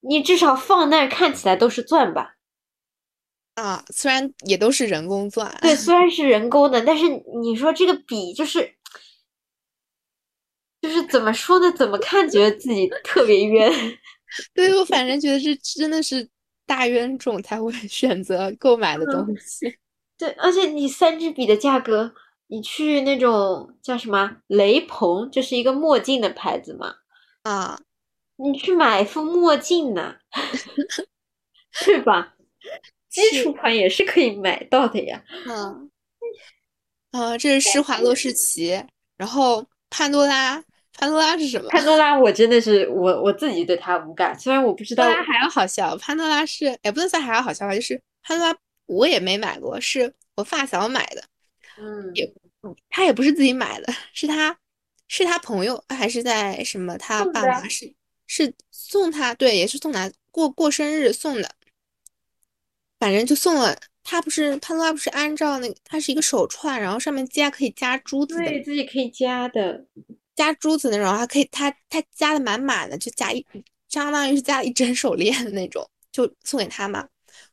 [SPEAKER 2] 你至少放那儿看起来都是钻吧。
[SPEAKER 3] 啊，虽然也都是人工钻，
[SPEAKER 2] 对，虽然是人工的，但是你说这个笔就是，就是怎么说呢？怎么看觉得自己特别冤。
[SPEAKER 3] 对我反正觉得是真的是大冤种才会选择购买的东西。
[SPEAKER 2] 对，而且你三支笔的价格，你去那种叫什么雷朋，就是一个墨镜的牌子嘛，
[SPEAKER 3] 啊，
[SPEAKER 2] 你去买一副墨镜呢，对吧？基础款也是可以买到的呀。
[SPEAKER 3] 嗯，啊，这是施华洛世奇，然后潘多拉，潘多拉是什么？
[SPEAKER 2] 潘多拉，我真的是我我自己对它无感，虽然我不知道
[SPEAKER 3] 潘多拉还要好笑，潘多拉是也不能算还要好笑吧，就是潘多拉我也没买过，是我发小买的，
[SPEAKER 2] 嗯，也
[SPEAKER 3] 他也不是自己买的，是他是他朋友还是在什么他爸妈是是送他，对，也是送他过过生日送的，反正就送了。他不是潘多拉不是按照那个，它是一个手串，然后上面加可以加珠子的，
[SPEAKER 2] 对自己可以加的。
[SPEAKER 3] 加珠子那种，还可以，它它加的满满的，就加一，相当于是加了一整手链的那种，就送给他嘛。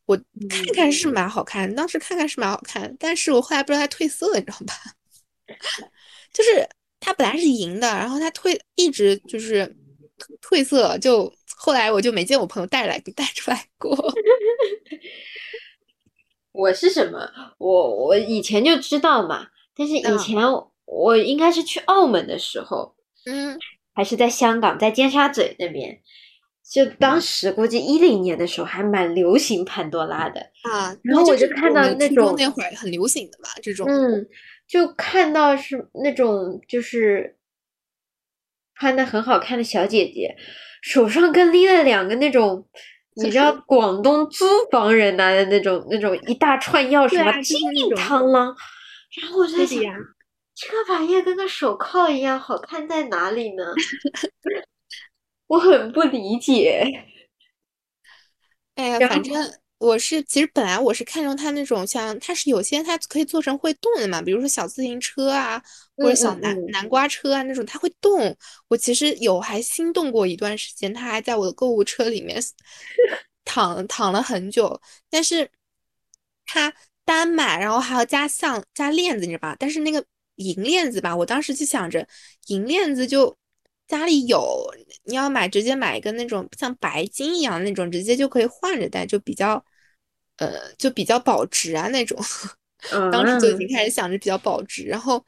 [SPEAKER 3] 我看看是蛮好看，当时看看是蛮好看，但是我后来不知道它褪色了，你知道吧？就是它本来是银的，然后它褪一直就是褪色，就后来我就没见我朋友带来带出来过。
[SPEAKER 2] 我是什么？我我以前就知道嘛，但是以
[SPEAKER 3] 嗯
[SPEAKER 2] 前我应该是去澳门的时候，
[SPEAKER 3] 嗯
[SPEAKER 2] 还是在香港，在尖沙咀那边，就当时估计一零年的时候还蛮流行潘多拉的，
[SPEAKER 3] 啊，
[SPEAKER 2] 然后我就看到那种
[SPEAKER 3] 那会儿很流行的吧，这种
[SPEAKER 2] 嗯，就看到是那种就是穿的很好看的小姐姐，手上跟拎了两个那种。你知道 广东租房人拿的那种那种一大串钥匙吗？金螳螂。然后我在想。这个玩意儿跟个手铐一样，好看在哪里呢？我很不理解。
[SPEAKER 3] 哎呀，反正我是，其实本来我是看中它那种像，它是有些它可以做成会动的嘛，比如说小自行车啊，或者
[SPEAKER 2] 嗯
[SPEAKER 3] 小南
[SPEAKER 2] 嗯嗯
[SPEAKER 3] 南瓜车啊那种，它会动。我其实有还心动过一段时间，它还在我的购物车里面躺躺了很久，但是它单买，然后还要加项加链子，你知道吧？但是那个银链子吧，我当时就想着银链子就家里有，你要买直接买一个那种像白金一样的那种，直接就可以换着戴，就比较呃就比较保值啊那种。当时就已
[SPEAKER 2] 嗯
[SPEAKER 3] 经开始想着比较保值，然后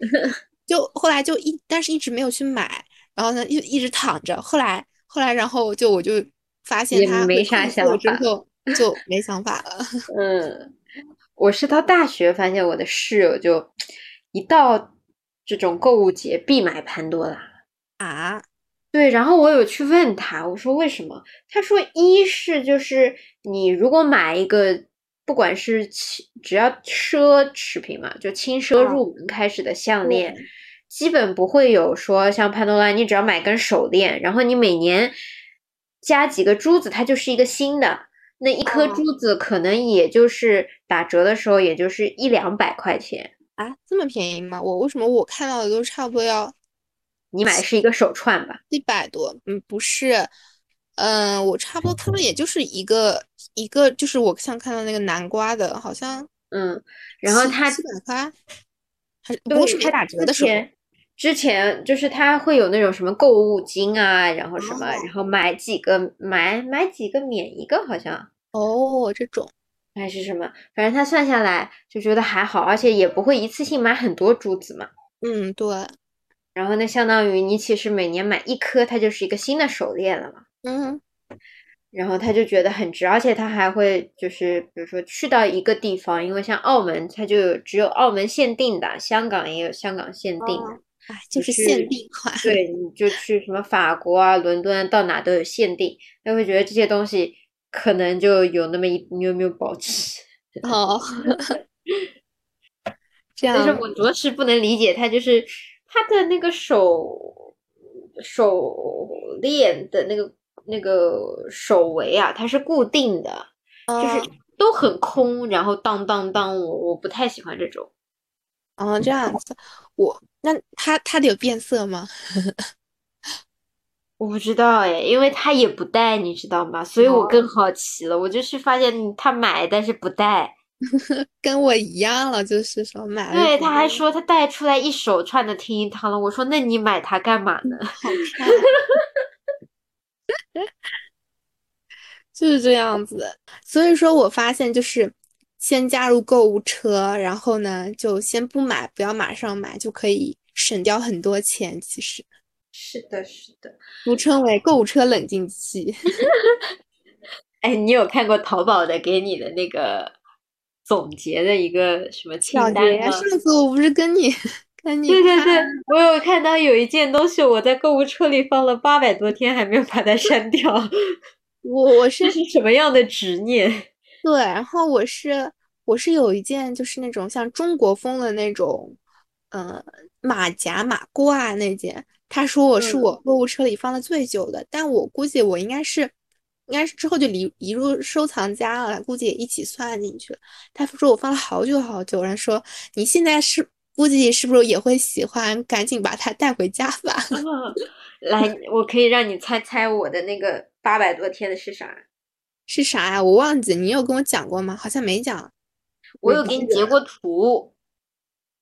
[SPEAKER 3] 就后来就一，但是一直没有去买，然后呢一一直躺着，后来后来然后就我就发现他
[SPEAKER 2] 没啥想法
[SPEAKER 3] 之后就没想法了。
[SPEAKER 2] 嗯，我是到大学发现我的室友就一到这种购物节必买潘多拉。
[SPEAKER 3] 啊，
[SPEAKER 2] 对，然后我有去问他，我说为什么？他说一是就是你如果买一个，不管是轻只要奢侈品嘛，就轻奢
[SPEAKER 3] 啊
[SPEAKER 2] 入门开始的项
[SPEAKER 3] 对
[SPEAKER 2] 链，基本不会有说像潘多拉，你只要买根手链，然后你每年加几个珠子，它就是一个新的。那一颗
[SPEAKER 3] 哦
[SPEAKER 2] 珠子可能也就是打折的时候，也就是一两百块钱。
[SPEAKER 3] 啊，这么便宜吗？我为什么我看到的都差不多要
[SPEAKER 2] 你买的是一个手串吧？
[SPEAKER 3] 一百多，嗯，不是，嗯，我差不多看了也就是一个一个，就是我像看到那个南瓜的，好像
[SPEAKER 2] 嗯，然后它
[SPEAKER 3] 七百块，还是不过是没打折的时候。
[SPEAKER 2] 之前就是它会有那种什么购物金啊，然后什么，
[SPEAKER 3] 哦
[SPEAKER 2] 然后买几个买买几个免一个，好像
[SPEAKER 3] 哦，这种，
[SPEAKER 2] 还是什么，反正它算下来就觉得还好，而且也不会一次性买很多珠子嘛。
[SPEAKER 3] 嗯，对，
[SPEAKER 2] 然后那相当于你其实每年买一颗，它就是一个新的手链了嘛。
[SPEAKER 3] 嗯
[SPEAKER 2] 然后他就觉得很值，而且他还会就是比如说去到一个地方，因为像澳门，它就有只有澳门限定的，香港也有香港限定的。
[SPEAKER 3] 就是限定款。
[SPEAKER 2] 对，你就去什么法国啊、伦敦，到哪都有限定，他会觉得这些东西可能就有那么一丢丢保值。
[SPEAKER 3] 哦，这样
[SPEAKER 2] 但是，我着实不能理解，他就是他的那个手手链的那个那个手围啊，它是固定的，就是
[SPEAKER 3] 哦
[SPEAKER 2] 都很空，然后当当当，我我不太喜欢这种。
[SPEAKER 3] 哦，这样子，我那它它的有变色吗？
[SPEAKER 2] 我不知道哎，因为他也不戴，你知道吗？所以我
[SPEAKER 3] 哦
[SPEAKER 2] 更好奇了。我就是发现他买，但是不戴。
[SPEAKER 3] 跟我一样了，就是说买了
[SPEAKER 2] 对，他还说他带出来一手串的听音汤了。我说那你买它干嘛呢？
[SPEAKER 3] 好 看，就是这样子的。所以说我发现就是先加入购物车，然后呢就先不买，不要马上买，就可以省掉很多钱。其实
[SPEAKER 2] 是的，是的。
[SPEAKER 3] 俗称为购物车冷静期。
[SPEAKER 2] 哎，你有看过淘宝的给你的那个总结的一个什么清
[SPEAKER 3] 小
[SPEAKER 2] 单吗？
[SPEAKER 3] 上次我不是跟你跟你
[SPEAKER 2] 对对对，我有看到有一件东西，我在购物车里放了八百多天，还没有把它删掉。
[SPEAKER 3] 我我是
[SPEAKER 2] 是什么样的执念？
[SPEAKER 3] 对，然后我是我是有一件就是那种像中国风的那种，呃，马甲马褂那件，他说我是
[SPEAKER 2] 嗯
[SPEAKER 3] 我购物车里放的最久的，但我估计我应该是应该是之后就移移入收藏夹了，估计也一起算进去了。他说我放了好久好久，然后说你现在是估计是不是也会喜欢，赶紧把它带回家吧。
[SPEAKER 2] 来，我可以让你猜猜我的那个八百多天的是啥？
[SPEAKER 3] 是啥呀？我忘记，你有跟我讲过吗？好像没讲，
[SPEAKER 2] 我有给你截过图，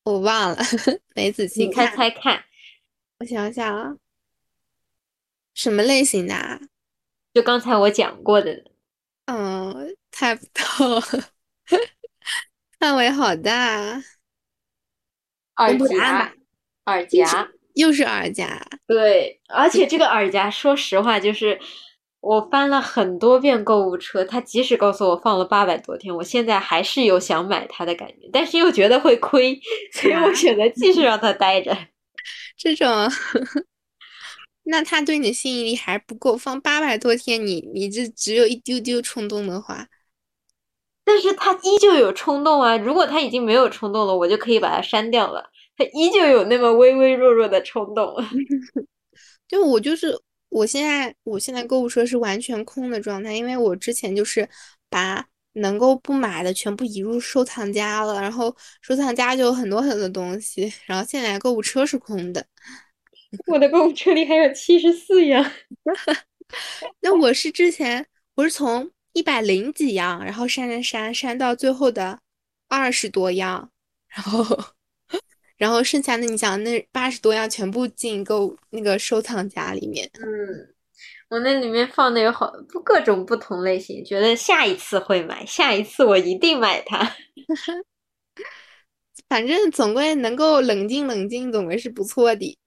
[SPEAKER 3] 我忘了，没仔细
[SPEAKER 2] 你猜。猜看。
[SPEAKER 3] 我想想啊，什么类型的啊？
[SPEAKER 2] 就刚才我讲过的，
[SPEAKER 3] 嗯，猜不到，范围好大，
[SPEAKER 2] 耳夹，耳夹。
[SPEAKER 3] 又是耳夹。
[SPEAKER 2] 对，而且这个耳夹，说实话，就是我翻了很多遍购物车，它即使告诉我放了八百多天，我现在还是有想买它的感觉，但是又觉得会亏，所以我选择继续让它待着。
[SPEAKER 3] 这种，那他对你的吸引力还不够，放八百多天，你你这只有一丢丢冲动的话，
[SPEAKER 2] 但是他依旧有冲动啊！如果他已经没有冲动了，我就可以把它删掉了。他依旧有那么微微弱弱的冲动。
[SPEAKER 3] 就我就是我现在我现在购物车是完全空的状态，因为我之前就是把能够不买的全部移入收藏夹了，然后收藏夹就有很多很多东西，然后现在购物车是空的。
[SPEAKER 2] 我的购物车里还有七十四样。
[SPEAKER 3] 那我是之前我是从一百零几样，然后删删删删到最后的二十多样，然后然后剩下的你想那八十多样全部进购那个收藏夹里面。
[SPEAKER 2] 嗯，我那里面放的有好不各种不同类型，觉得下一次会买，下一次我一定买它。
[SPEAKER 3] 反正总归能够冷静冷静，总归是不错的。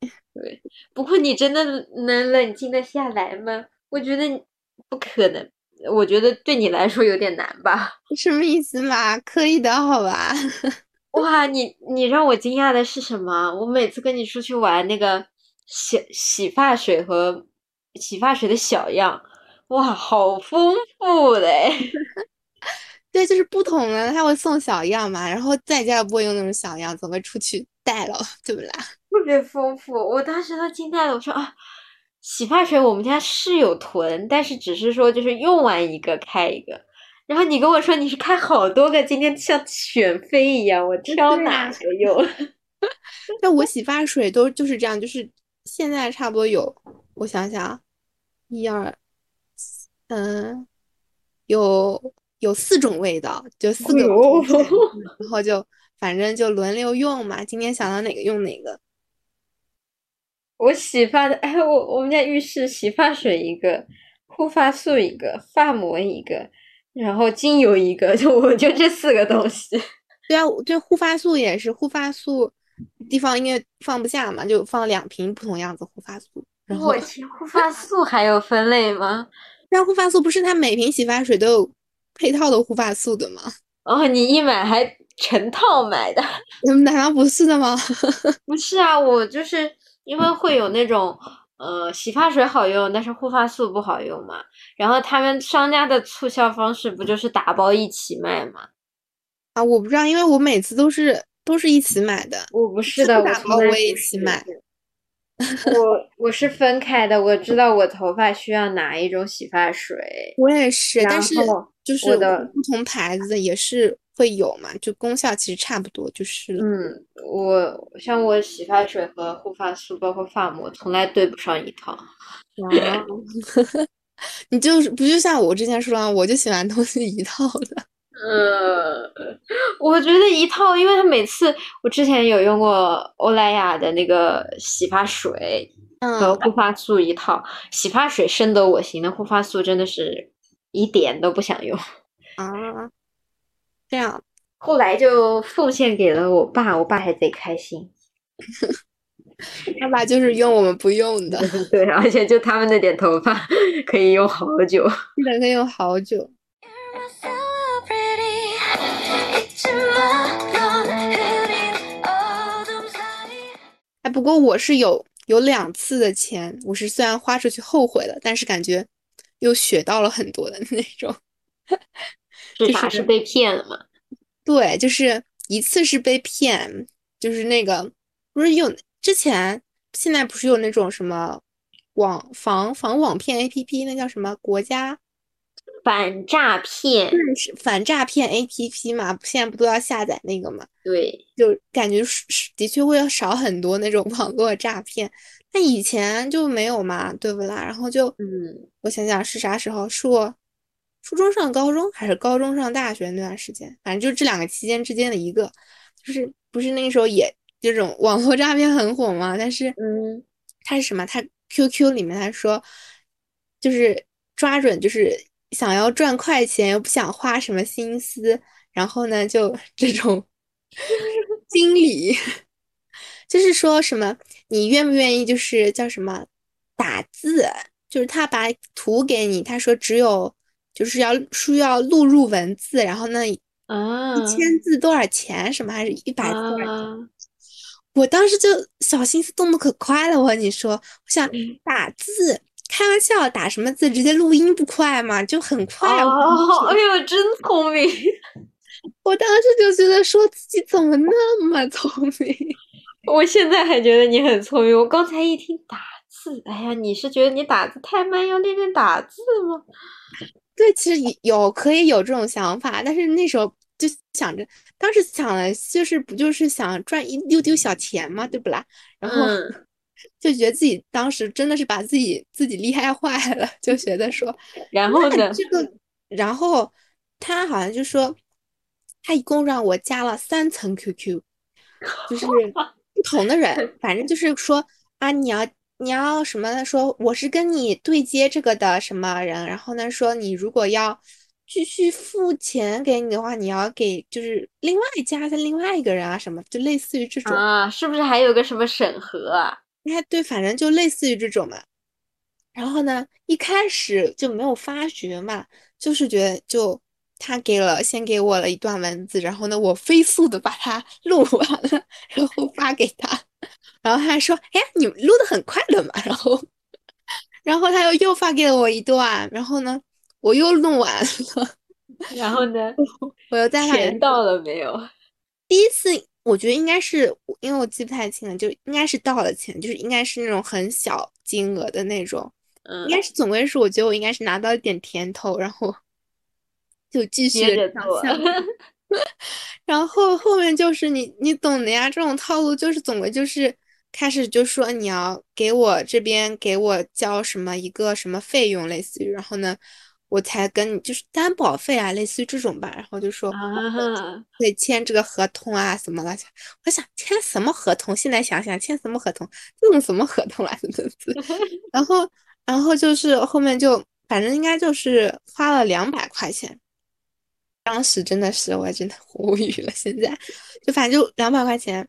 [SPEAKER 2] 不过你真的能冷静的下来吗？我觉得不可能，我觉得对你来说有点难吧。
[SPEAKER 3] 什么意思嘛？可以的，好吧？
[SPEAKER 2] 哇，你你让我惊讶的是什么？我每次跟你出去玩，那个洗洗发水和洗发水的小样，哇，好丰富嘞！
[SPEAKER 3] 对，就是不同的，他会送小样嘛，然后在家不会用那种小样，总会出去带了，对不啦？
[SPEAKER 2] 特别丰富，我当时都惊呆了。我说啊，洗发水我们家是有囤，但是只是说就是用完一个开一个。然后你跟我说你是开好多个，今天像选妃一样，我挑哪个用？
[SPEAKER 3] 那我洗发水都就是这样，就是现在差不多有，我想想，一二，嗯，有有四种味道，就四个 然后就反正就轮流用嘛。今天想到哪个用哪个。
[SPEAKER 2] 我洗发的，哎，我我们家浴室洗发水一个，护发素一个，发膜一个，然后精油一个，就我就这四个东西。
[SPEAKER 3] 对啊，这护发素也是护发素，地方因为放不下嘛，就放两瓶不同样子护发素。
[SPEAKER 2] 我去，护发素还有分类吗？
[SPEAKER 3] 那护发素不是它每瓶洗发水都有配套的护发素的吗？
[SPEAKER 2] 哦，你一买还成套买的？
[SPEAKER 3] 难道不是的吗？
[SPEAKER 2] 不是啊，我就是因为会有那种呃洗发水好用，但是护发素不好用嘛。然后他们商家的促销方式不就是打包一起卖吗？
[SPEAKER 3] 啊，我不知道，因为我每次都是都是一起买的。
[SPEAKER 2] 我不是的，
[SPEAKER 3] 打包我也一起买。
[SPEAKER 2] 我 我是分开的，我知道我头发需要哪一种洗发水。
[SPEAKER 3] 我也是，但是就是
[SPEAKER 2] 的
[SPEAKER 3] 不同牌子也是会有嘛，就功效其实差不多，就是
[SPEAKER 2] 嗯，我像我洗发水和护发素包括发膜从来对不上一套。
[SPEAKER 3] 啊，你就是不就像我之前说了，我就喜欢东西一套的。
[SPEAKER 2] 呃，我觉得一套，因为他每次我之前有用过欧莱雅的那个洗发水和护发素一套，洗发水深得我心，那护发素真的是一点都不想用
[SPEAKER 3] 啊。这样，
[SPEAKER 2] 后来就奉献给了我爸，我爸还贼开心。
[SPEAKER 3] 他爸就是用我们不用的，
[SPEAKER 2] 对，而且就他们那点头发 可以用好久，
[SPEAKER 3] 基本可以用好久。哎，不过我是有有两次的钱，我是虽然花出去后悔了，但是感觉又学到了很多的那种。
[SPEAKER 2] 是啥？是被骗了吗？
[SPEAKER 3] 对，就是一次是被骗，就是那个不是有之前现在不是有那种什么网防防网骗 APP，那叫什么国家？
[SPEAKER 2] 反诈骗，
[SPEAKER 3] 是反诈骗 A P P 嘛？现在不都要下载那个嘛？
[SPEAKER 2] 对，
[SPEAKER 3] 就感觉是的确会要少很多那种网络诈骗。那以前就没有嘛，对不啦？然后就，
[SPEAKER 2] 嗯，
[SPEAKER 3] 我想想是啥时候？是我初中上高中还是高中上大学那段时间？反正就这两个期间之间的一个，就是不是那个时候也这种网络诈骗很火嘛？但是，
[SPEAKER 2] 嗯，
[SPEAKER 3] 他是什么？他 Q Q 里面他说，就是抓准就是。想要赚快钱又不想花什么心思，然后呢，就这种 经理，就是说什么你愿不愿意？就是叫什么打字，就是他把图给你，他说只有就是要需要录入文字，然后呢，
[SPEAKER 2] 啊，
[SPEAKER 3] 一千字多少钱？什么还是一百字？我当时就小心思动的可快了，我跟你说，我想打字。开玩笑，打什么字直接录音不快吗？就很快。
[SPEAKER 2] 哦，哎呦，真聪明！
[SPEAKER 3] 我当时就觉得说自己怎么那么聪明。
[SPEAKER 2] 我现在还觉得你很聪明。我刚才一听打字，哎呀，你是觉得你打字太慢，要练练打字吗？
[SPEAKER 3] 对，其实有可以有这种想法，但是那时候就想着，当时想的就是不就是想赚一丢丢小钱嘛，对不啦？然后。就觉得自己当时真的是把自己自己厉害坏了，就觉得说，
[SPEAKER 2] 然后呢？
[SPEAKER 3] 这个，然后他好像就说，他一共让我加了三层 QQ，就是不同的人，反正就是说啊，你要你要什么？说我是跟你对接这个的什么人？然后呢，说你如果要继续付钱给你的话，你要给就是另外加的另外一个人啊，什么就类似于这种
[SPEAKER 2] 啊，是不是还有个什么审核啊？
[SPEAKER 3] 哎，对，反正就类似于这种嘛。然后呢，一开始就没有发觉嘛，就是觉得就他给了，先给我了一段文字，然后呢，我飞速的把它录完了，然后发给他。然后他还说：“哎，你录的很快乐嘛。”然后，然后他又又发给了我一段，然后呢，我又弄完了。
[SPEAKER 2] 然后呢，
[SPEAKER 3] 我又在
[SPEAKER 2] 钱到了没有？
[SPEAKER 3] 第一次。我觉得应该是，因为我记不太清了，就应该是到了钱，就是应该是那种很小金额的那种，
[SPEAKER 2] 嗯，
[SPEAKER 3] 应该是总归是，我觉得我应该是拿到一点甜头，然后 就继续
[SPEAKER 2] 做，
[SPEAKER 3] 然后后面就是你你懂的呀，这种套路就是总归就是开始就说你要给我这边给我交什么一个什么费用，类似于，然后呢，我才跟你就是担保费啊，类似于这种吧，然后就说
[SPEAKER 2] 啊，
[SPEAKER 3] 得签这个合同啊什么的。我想签什么合同？现在想想签什么合同？这种什么合同啊？真的是。然后，然后就是后面就反正应该就是花了两百块钱。当时真的是我真的 无语了。现在就反正就两百块钱，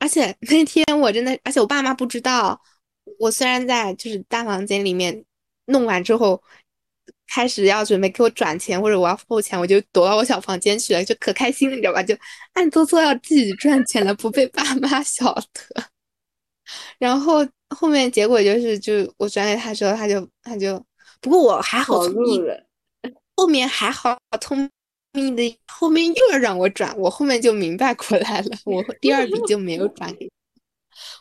[SPEAKER 3] 而且那天我真的，而且我爸妈不知道。我虽然在就是大房间里面弄完之后，开始要准备给我转钱或者我要付钱，我就躲到我小房间去了，就可开心了，你知道吧？就暗搓搓要自己赚钱了，不被爸妈 晓得。然后后面结果就是，就我转给他之后，他就他就，不过我还好聪明，后面还好聪明的，后面又要让我转，我后面就明白过来了，我第二笔就没有转给。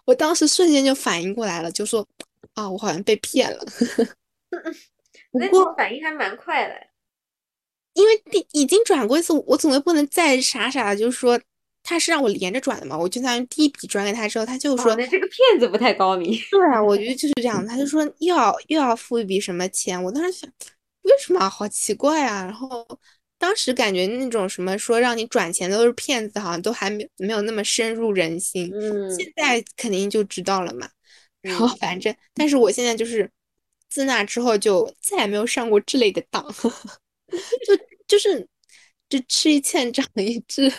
[SPEAKER 3] 我当时瞬间就反应过来了，就说啊，我好像被骗了。
[SPEAKER 2] 不过反应还蛮快的，
[SPEAKER 3] 因为第已经转过一次，我总归不能再傻傻的，就是说他是让我连着转的嘛。我就算第一笔转给他之后，他就说
[SPEAKER 2] 那这个骗子不太高明。
[SPEAKER 3] 对啊，我觉得就是这样。他就说又要又要付一笔什么钱，我当时想为什么好奇怪啊。然后当时感觉那种什么说让你转钱都是骗子，好像都还没没有那么深入人心。
[SPEAKER 2] 嗯，
[SPEAKER 3] 现在肯定就知道了嘛。然后反正，但是我现在就是。自那之后就再也没有上过这类的当，就就是就吃一堑长一智，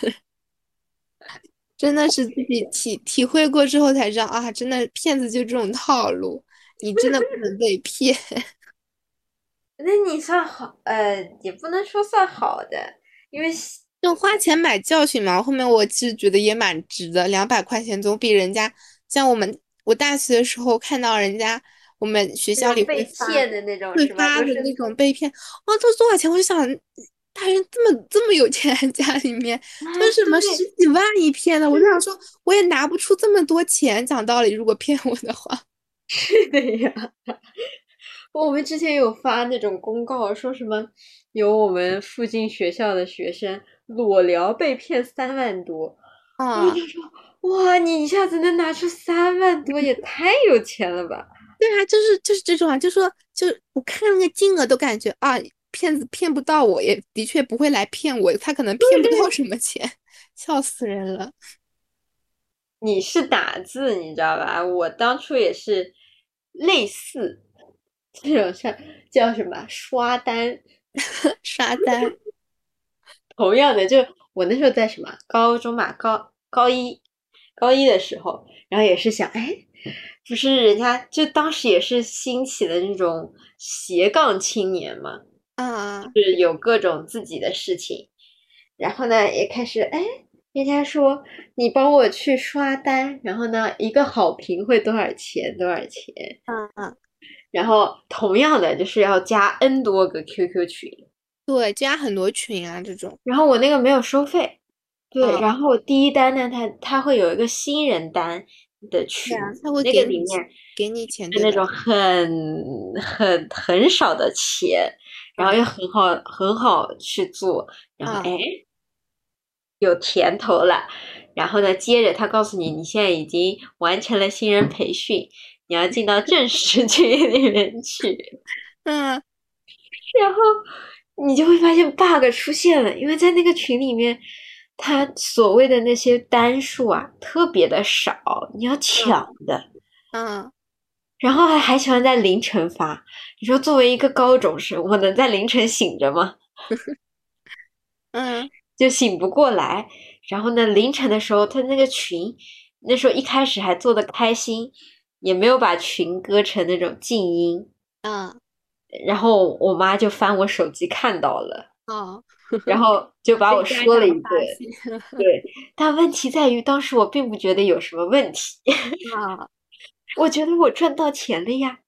[SPEAKER 3] 真的是自己体体会过之后才知道啊，真的骗子就这种套路，你真的不能被骗。
[SPEAKER 2] 那你算好，呃，也不能说算好的，因为
[SPEAKER 3] 就花钱买教训嘛。后面我其实觉得也蛮值的，两百块钱总比人家像我们我大学的时候看到人家。我们学校里
[SPEAKER 2] 被骗的那种，
[SPEAKER 3] 会发的那种被骗，哇，都多少钱？我就想，大人这么这么有钱，家里面为什么十几万一骗的？我就想 说，我也拿不出这么多钱。讲道理，如果骗我的话，
[SPEAKER 2] 是的呀。我们之前有发那种公告，说什么有我们附近学校的学生裸聊被骗三万多
[SPEAKER 3] 啊！
[SPEAKER 2] 我就说，哇，你一下子能拿出三万多，也太有钱了吧！
[SPEAKER 3] 对啊，就是就是这种啊，就说就我看那个金额都感觉啊，骗子骗不到我，也的确不会来骗我，他可能骗不到什么钱，笑死人了。
[SPEAKER 2] 你是打字，你知道吧？我当初也是类似这种像叫什么刷单，
[SPEAKER 3] 刷单。
[SPEAKER 2] 同样的，就我那时候在什么高中嘛，高高一高一的时候，然后也是想哎。不是人家就当时也是兴起的那种斜杠青年嘛，
[SPEAKER 3] 啊，就
[SPEAKER 2] 是有各种自己的事情，然后呢也开始哎，人家说你帮我去刷单，然后呢一个好评会多少钱多少钱，
[SPEAKER 3] 嗯嗯，
[SPEAKER 2] 然后同样的就是要加 N 多个 QQ 群，
[SPEAKER 3] 对，加很多群啊这种，
[SPEAKER 2] 然后我那个没有收费，对，然后第一单呢，它它会有一个新人单。的群，那个里面
[SPEAKER 3] 给你钱，
[SPEAKER 2] 是那种很很很少的钱，然后又很好很好去做，然后哎，有甜头了，然后呢，接着他告诉你，你现在已经完成了新人培训，你要进到正式群里面去，
[SPEAKER 3] 嗯，
[SPEAKER 2] 然后你就会发现 bug 出现了，因为在那个群里面。他所谓的那些单数啊，特别的少，你要抢的，
[SPEAKER 3] 嗯，
[SPEAKER 2] 然后还还喜欢在凌晨发。你说作为一个高中生，我能在凌晨醒着吗？
[SPEAKER 3] 嗯，
[SPEAKER 2] 就醒不过来。然后呢，凌晨的时候，他那个群，那时候一开始还做的开心，也没有把群割成那种静音，
[SPEAKER 3] 嗯，
[SPEAKER 2] 然后我妈就翻我手机看到了，
[SPEAKER 3] 哦。
[SPEAKER 2] 然后就把我说了一顿，对，但问题在于当时我并不觉得有什么问题
[SPEAKER 3] 啊，
[SPEAKER 2] 我觉得我赚到钱了呀，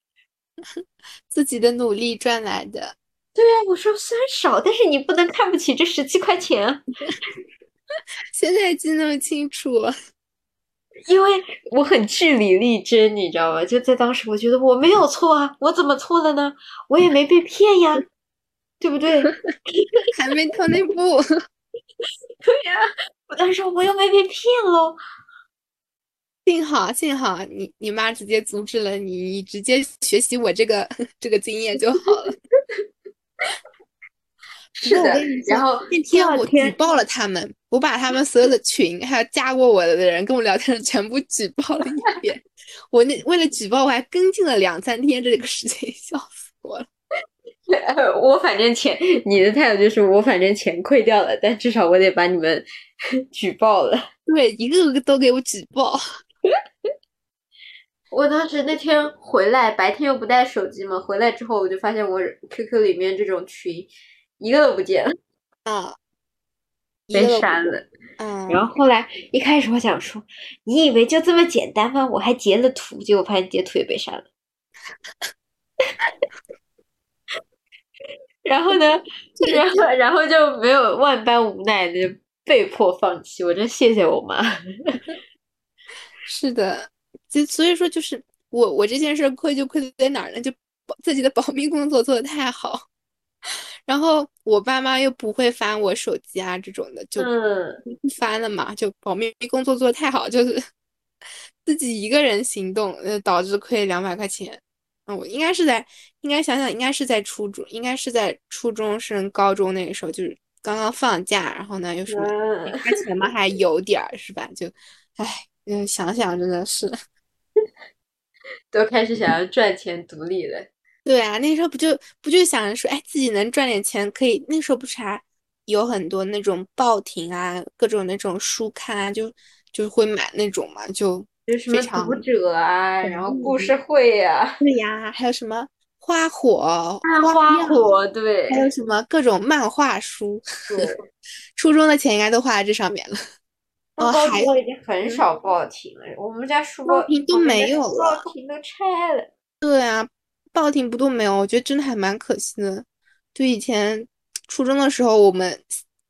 [SPEAKER 3] 自己的努力赚来的。
[SPEAKER 2] 对啊，我说虽然少，但是你不能看不起这十七块钱啊。
[SPEAKER 3] 现在记那么清楚，
[SPEAKER 2] 因为我很据理力争，你知道吗？就在当时，我觉得我没有错啊，我怎么错了呢？我也没被骗呀。对不对？
[SPEAKER 3] 还没到那步。
[SPEAKER 2] 对呀，我当时我又没被骗喽。
[SPEAKER 3] 幸好幸好你你妈直接阻止了你，你直接学习我这个这个经验就好了。
[SPEAKER 2] 是的，然后
[SPEAKER 3] 那天我举报了他们，我把他们所有的群还有加过我的人跟我聊天的全部举报了一遍。我那为了举报我还跟进了两三天这个事情，笑死我了。
[SPEAKER 2] 我反正钱，你的态度就是我反正钱亏掉了，但至少我得把你们 举报了。
[SPEAKER 3] 对，一个个都给我举报。
[SPEAKER 2] 我当时那天回来，白天又不带手机嘛，回来之后我就发现我 QQ 里面这种群一个都不见了，
[SPEAKER 3] 啊，
[SPEAKER 2] 被删了。
[SPEAKER 3] 嗯，
[SPEAKER 2] 然后后来一开始我想说，你以为就这么简单吗？我还截了图，结果发现截图也被删了。然后呢，然后然后就没有万般无奈的被迫放弃。我真谢谢我妈。
[SPEAKER 3] 是的，就所以说就是我我这件事亏就亏在哪儿呢？就自己的保密工作做的太好，然后我爸妈又不会翻我手机啊这种的，就不翻了嘛。就保密工作做的太好，就是 自己一个人行动，呃，导致亏两百块钱。嗯，我应该是在，应该想想，应该是在初中，应该是在初中升高中那个时候，就是刚刚放假，然后呢又什么花钱嘛，还有点儿是吧？就，唉，嗯，想想真的是，
[SPEAKER 2] 都开始想要赚钱独立了。
[SPEAKER 3] 对啊，那时候不就不就想着说，哎，自己能赚点钱，可以。那时候不是还有很多那种报亭啊，各种那种书刊啊，就就会买那种嘛，就。
[SPEAKER 2] 就什么读者啊，然后故事会呀，
[SPEAKER 3] 对呀，还有什么花火，
[SPEAKER 2] 花火对，
[SPEAKER 3] 还有什么各种漫画书，
[SPEAKER 2] 对，
[SPEAKER 3] 初中的钱应该都花在这上面了。
[SPEAKER 2] 哦，还有已经很少报亭了，我们家书
[SPEAKER 3] 报亭都没有了，
[SPEAKER 2] 报亭都拆了。
[SPEAKER 3] 对啊，报亭不都没有？我觉得真的还蛮可惜的。就以前初中的时候，我们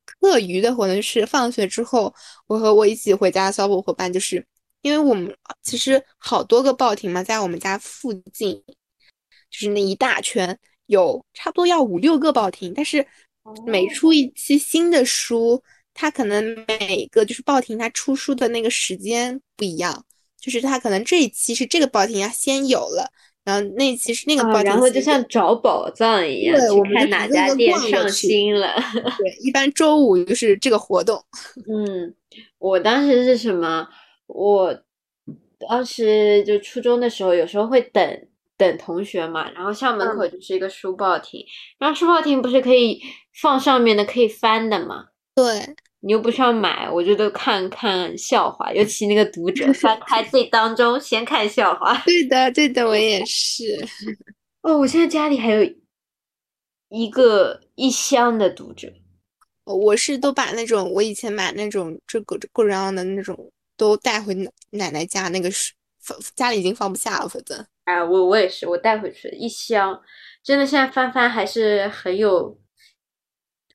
[SPEAKER 3] 课余的活动是放学之后，我和我一起回家的小伙伴就是。因为我们其实好多个报亭嘛，在我们家附近，就是那一大圈，有差不多要五六个报亭。但是每出一期新的书，它可能每个就是报亭它出书的那个时间不一样，就是它可能这一期是这个报亭要先有了，然后那其实那个
[SPEAKER 2] 然后就像找宝藏一样，去看哪家店上新了。
[SPEAKER 3] 对，一般周五就是这个活动。
[SPEAKER 2] 嗯，我当时是什么？我当时就初中的时候，有时候会等等同学嘛，然后校门口就是一个书报亭，然后书报亭不是可以放上面的，可以翻的嘛？
[SPEAKER 3] 对，
[SPEAKER 2] 你又不需要买，我觉得看看笑话，尤其那个读者翻 开最当中，先看笑话。
[SPEAKER 3] 对的，对的，我也是。
[SPEAKER 2] 哦，我现在家里还有一个一箱的读者，
[SPEAKER 3] 我是都把那种我以前买那种这个各种各样的那种。都带回奶奶家，那个是放家里已经放不下了，反正。
[SPEAKER 2] 哎，我我也是，我带回去一箱，真的现在翻翻还是很有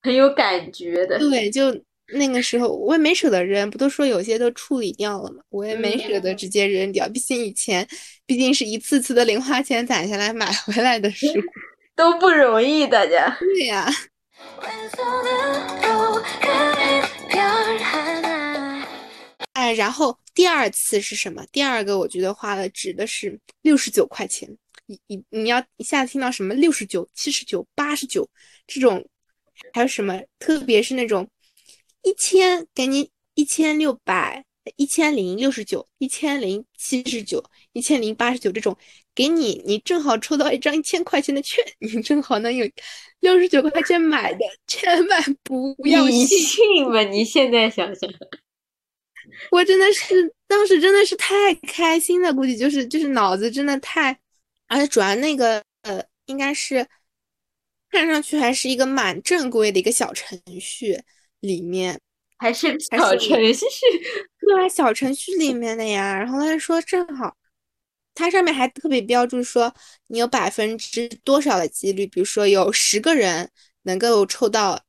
[SPEAKER 2] 很有感觉的。
[SPEAKER 3] 对，就那个时候我也没舍得扔，不都说有些都处理掉了吗？我也没舍得直接扔掉，毕竟以前毕竟是一次次的零花钱攒下来买回来的书，
[SPEAKER 2] 都不容易，大家。
[SPEAKER 3] 对呀。哎，然后第二次是什么？第二个我觉得花了值的是六十九块钱。你你你要一下子听到什么六十九、七十九、八十九这种，还有什么？特别是那种一千给你一千六百、一千零六十九、一千零七十九、一千零八十九这种，给你你正好抽到一张一千块钱的券，你正好能有六十九块钱买的，千万不要
[SPEAKER 2] 信吧？你现在想想。
[SPEAKER 3] 我真的是当时真的是太开心了，估计就是就是脑子真的太，而且主要那个呃，应该是看上去还是一个蛮正规的一个小程序里面，
[SPEAKER 2] 还是小程序，
[SPEAKER 3] 对，小程序里面的呀。然后他说正好，它上面还特别标注说你有百分之多少的几率，比如说有十个人能够抽到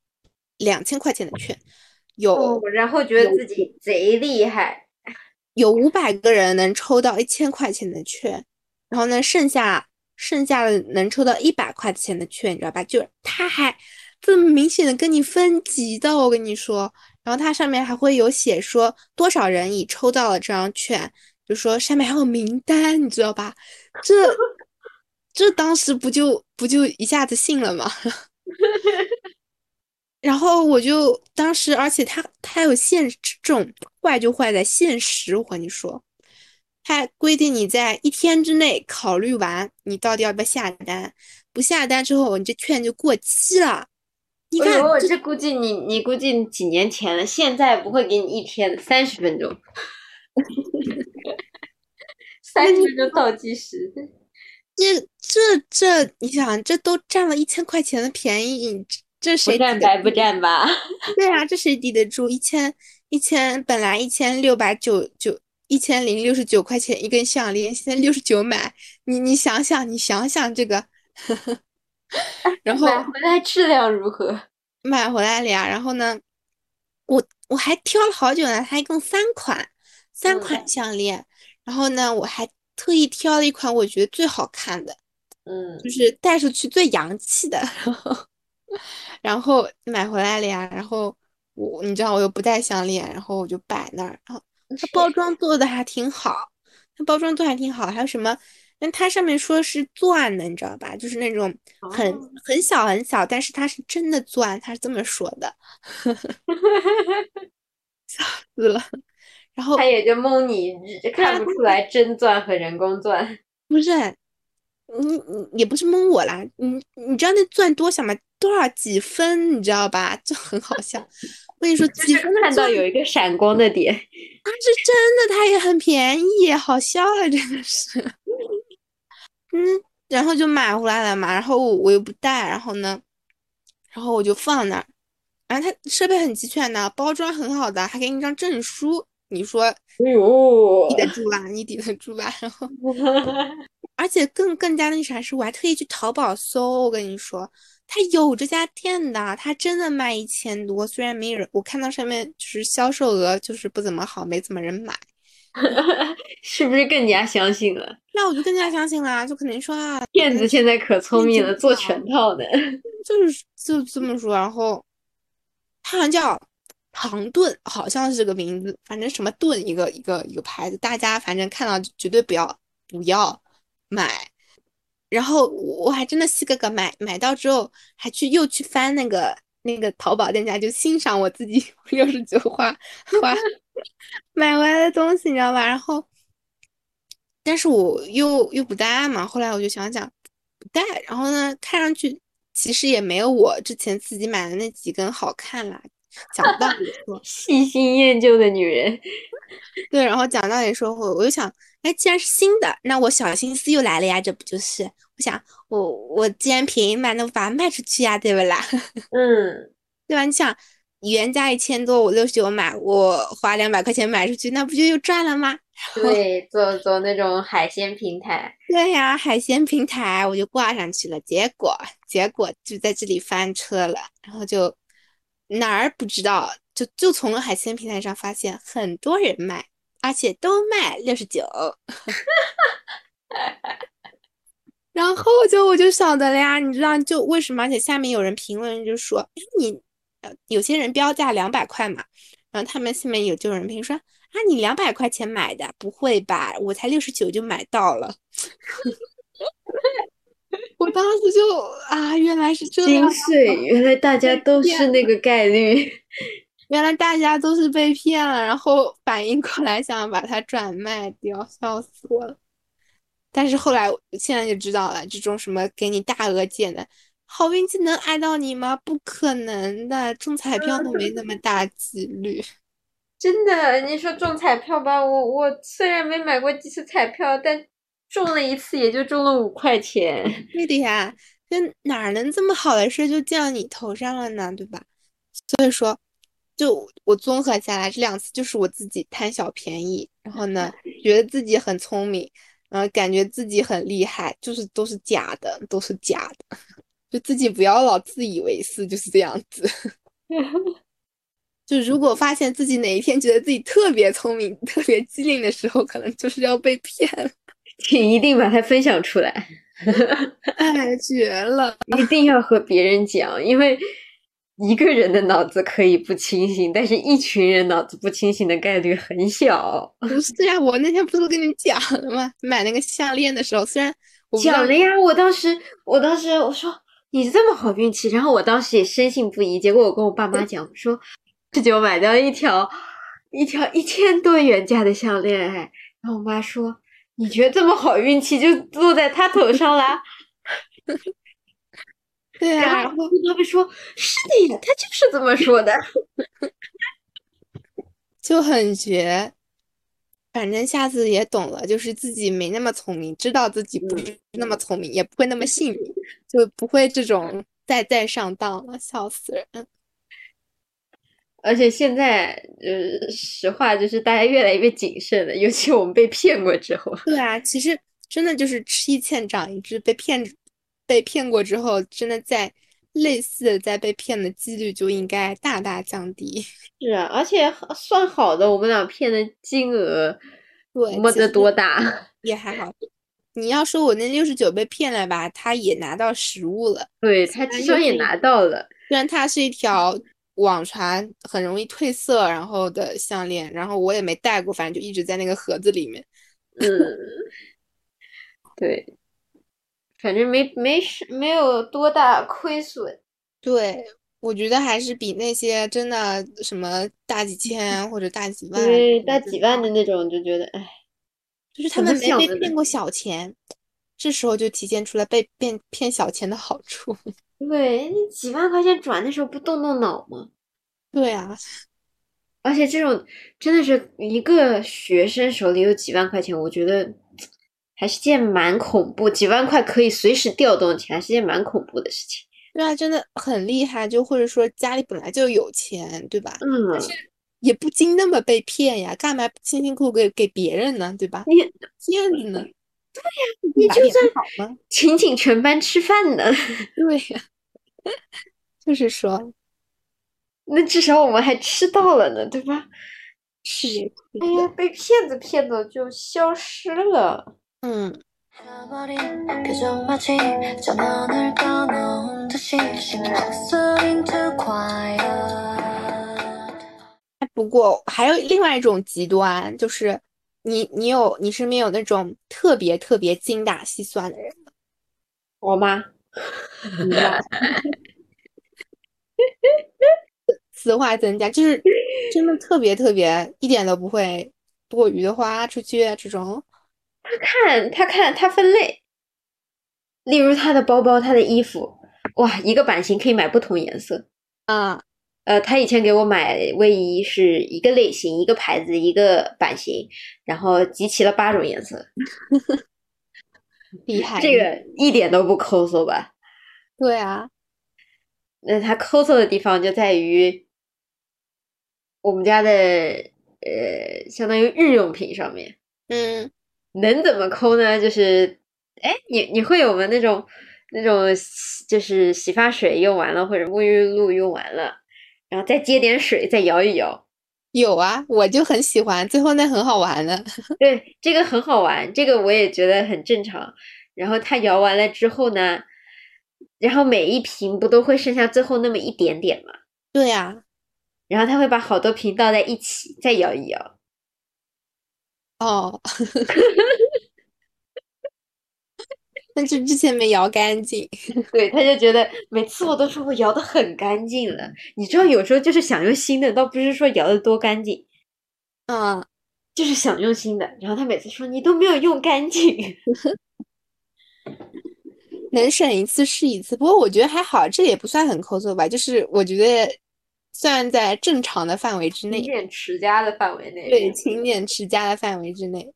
[SPEAKER 3] 两千块钱的券。有，
[SPEAKER 2] 然后觉得自己贼厉害，
[SPEAKER 3] 有五百个人能抽到一千块钱的券，然后呢，剩下剩下的能抽到一百块钱的券，你知道吧？就他还这么明显的跟你分级的，我跟你说，然后它上面还会有写说多少人已抽到了这张券，就说上面还有名单，你知道吧？这这当时不就不就一下子信了吗？然后我就当时，而且它它有限这种坏就坏在限时，我跟你说，它规定你在一天之内考虑完，你到底要不要下单，不下单之后，你这券就过期了。你看，
[SPEAKER 2] 这这估计你你估计几年前了，现在不会给你一天三十分钟，三十分钟倒计时。
[SPEAKER 3] 这这这，你想，这都占了一千块钱的便宜。这谁
[SPEAKER 2] 占白不占吧？
[SPEAKER 3] 对啊，这谁抵得住？一千一千，本来一千六百九九，一千零六十九块钱一根项链，现在六十九买，你你想想，你想想这个，然后
[SPEAKER 2] 买回来质量如何？
[SPEAKER 3] 买回来了呀，然后呢，我我还挑了好久呢，它一共三款，三款项链，然后呢，我还特意挑了一款我觉得最好看的，
[SPEAKER 2] 嗯，
[SPEAKER 3] 就是戴出去最洋气的。然后买回来了呀，然后我你知道我又不戴项链，然后我就摆那儿。然后它包装做的还挺好，它包装做还挺好。还有什么？那它上面说是钻的，你知道吧？就是那种很很小很小，但是它是真的钻，它是这么说的。笑死了。然后
[SPEAKER 2] 他也就蒙你，看不出来真钻和人工钻。
[SPEAKER 3] 不是，你你也不是蒙我啦。你你知道那钻多小吗？多少几分，你知道吧？就很好笑。我跟你说，几分
[SPEAKER 2] 看到有一个闪光的点，
[SPEAKER 3] 它是真的，它也很便宜，好笑了，真的是。嗯，然后就买回来了嘛，然后我又不带，然后呢，然后我就放那儿。然后它设备很齐全的，包装很好的，还给你一张证书。你说，
[SPEAKER 2] 哎呦，
[SPEAKER 3] 抵得住吧？你抵得住吧？然后，而且更更加那啥是，我还特意去淘宝搜，我跟你说。他有这家店的，他真的卖一千多，虽然没人，我看到上面就是销售额就是不怎么好，没怎么人买，
[SPEAKER 2] 是不是更加相信了？
[SPEAKER 3] 那我就更加相信啦，就肯定说啊，
[SPEAKER 2] 骗子现在可聪明了，做全套的，
[SPEAKER 3] 就是就这么说。然后，他好像叫唐顿，好像是这个名字，反正什么顿一个一个一个牌子，大家反正看到绝对不要不要买。然后我还真的细个个买买到之后，还去又去翻那个那个淘宝店家，就欣赏我自己 六十九花花 买回来的东西，你知道吧？然后，但是我又又不带嘛。后来我就想想不带，然后呢，看上去其实也没有我之前自己买的那几根好看啦。讲道理说，
[SPEAKER 2] 细心研究的女人，
[SPEAKER 3] 对。然后讲道理说，我我就想。哎，既然是新的，那我小心思又来了呀，这不就是？我想，我我既然便宜卖，那我把它卖出去呀，对不啦？
[SPEAKER 2] 嗯，
[SPEAKER 3] 对吧？你想，原价一千多，我六十九买，我花两百块钱买出去，那不就又赚了吗？
[SPEAKER 2] 对，做做那种海鲜平台。
[SPEAKER 3] 对呀，海鲜平台我就挂上去了，结果结果就在这里翻车了，然后就哪儿不知道，就就从海鲜平台上发现很多人卖。而且都卖六十九，然后就我就晓得了呀，你知道就为什么？而且下面有人评论就说，哎，你有些人标价两百块嘛，然后他们下面有就有人评说，啊，你两百块钱买的，不会吧？我才六十九就买到了，我当时就啊，原来是这
[SPEAKER 2] 样，心碎，原来大家都是那个概率。
[SPEAKER 3] 原来大家都是被骗了，然后反应过来想把它转卖掉，笑死我了。但是后来现在就知道了，这种什么给你大额减的好运气能爱到你吗？不可能的，中彩票都没那么大几率。
[SPEAKER 2] 真的，你说中彩票吧，我我虽然没买过几次彩票，但中了一次也就中了五块钱。
[SPEAKER 3] 对的呀，这哪能这么好的事就降你头上了呢？对吧？所以说。就我综合下来，这两次就是我自己贪小便宜，然后呢，觉得自己很聪明，然后感觉自己很厉害，就是都是假的，都是假的，就自己不要老自以为是，就是这样子。就如果发现自己哪一天觉得自己特别聪明、特别机灵的时候，可能就是要被骗了，
[SPEAKER 2] 请一定把它分享出来。
[SPEAKER 3] 哎，绝了！
[SPEAKER 2] 一定要和别人讲，因为。一个人的脑子可以不清醒，但是一群人脑子不清醒的概率很小。
[SPEAKER 3] 不是呀，我那天不是跟你讲了吗？买那个项链的时候，虽然
[SPEAKER 2] 讲了呀，我当时，我当时我说你这么好运气，然后我当时也深信不疑。结果我跟我爸妈讲，我说这就买到一条一条一千多元价的项链，哎，然后我妈说你觉得这么好运气就落在他头上啦？
[SPEAKER 3] 对啊，
[SPEAKER 2] 然后他们说是的呀，他就是这么说的。
[SPEAKER 3] 就很绝。反正下次也懂了，就是自己没那么聪明，知道自己不是那么聪明，也不会那么幸运，就不会这种再再上当了，笑死人。
[SPEAKER 2] 而且现在，呃，实话就是大家越来越谨慎了，尤其我们被骗过之后。
[SPEAKER 3] 对啊，其实真的就是吃一堑长一智，被骗被骗过之后，真的在类似的在被骗的几率就应该大大降低。
[SPEAKER 2] 是啊，而且算好的，我们俩骗的金额
[SPEAKER 3] 对，
[SPEAKER 2] 没得多大。
[SPEAKER 3] 也还好。你要说我那六十九被骗了吧，他也拿到实物了，
[SPEAKER 2] 对他至少也拿到了。
[SPEAKER 3] 虽然它是一条网传很容易褪色然后的项链，然后我也没戴过，反正就一直在那个盒子里面。
[SPEAKER 2] 嗯，对，反正没没事，没有多大亏损。
[SPEAKER 3] 对，我觉得还是比那些真的什么大几千或者大几万，
[SPEAKER 2] 对，大几万的那种就觉得，哎，
[SPEAKER 3] 就是他们没被骗过小钱，这时候就体现出来被骗骗小钱的好处。
[SPEAKER 2] 对，你几万块钱转的时候不动动脑吗？
[SPEAKER 3] 对啊，
[SPEAKER 2] 而且这种真的是一个学生手里有几万块钱，我觉得还是件蛮恐怖。几万块可以随时调动起来，还是件蛮恐怖的事情。
[SPEAKER 3] 对啊，真的很厉害，就或者说家里本来就有钱，对吧？
[SPEAKER 2] 嗯，
[SPEAKER 3] 也不经那么被骗呀，干嘛辛辛苦苦给给别人呢，对吧？
[SPEAKER 2] 你
[SPEAKER 3] 骗子呢？
[SPEAKER 2] 对呀
[SPEAKER 3] 你就
[SPEAKER 2] 算
[SPEAKER 3] 好吗？
[SPEAKER 2] 请请全班吃饭呢，
[SPEAKER 3] 对呀，就是说，
[SPEAKER 2] 那至少我们还吃到了呢，对吧？
[SPEAKER 3] 是
[SPEAKER 2] 哎呀，被骗子骗的就消失了。
[SPEAKER 3] 嗯，
[SPEAKER 1] 잊어버린 표정 마치 전원을 꺼놓은 듯이 심장소린 too quiet
[SPEAKER 3] 不过还有另外一种极端，就是你你有你身边有那种特别特别精打细算的人吗？
[SPEAKER 2] 我妈，
[SPEAKER 3] 此话怎讲？就是真的特别特别，一点都不会多余的花出去这种。
[SPEAKER 2] 看他看他分类，例如他的包包、他的衣服，哇，一个版型可以买不同颜色。
[SPEAKER 3] 啊，
[SPEAKER 2] 呃，他以前给我买卫衣是一个类型、一个牌子、一个版型，然后集齐了八种颜色，
[SPEAKER 3] 厉害！
[SPEAKER 2] 这个一点都不抠搜吧？
[SPEAKER 3] 对啊，
[SPEAKER 2] 那他抠搜的地方就在于我们家的呃，相当于日用品上面。
[SPEAKER 3] 嗯，
[SPEAKER 2] 能怎么抠呢？就是，哎，你你会有吗？那种那种就是洗发水用完了，或者沐浴露用完了，然后再接点水，再摇一摇。
[SPEAKER 3] 有啊，我就很喜欢，最后那很好玩的。
[SPEAKER 2] 对，这个很好玩，这个我也觉得很正常。然后它摇完了之后呢，然后每一瓶不都会剩下最后那么一点点吗？
[SPEAKER 3] 对呀，
[SPEAKER 2] 然后他会把好多瓶倒在一起，再摇一摇。
[SPEAKER 3] 哦，但是之前没摇干净。
[SPEAKER 2] 对，他就觉得每次我都说我摇的很干净了，你知道，有时候就是想用新的，倒不是说摇的多干净，
[SPEAKER 3] 嗯，
[SPEAKER 2] 就是想用新的。然后他每次说你都没有用干净，
[SPEAKER 3] 能省一次是一次。不过我觉得还好，这也不算很抠搜吧，就是我觉得算在正常的范围之内
[SPEAKER 2] 勤，俭持家的范围内。
[SPEAKER 3] 对，勤俭持家的范围之内。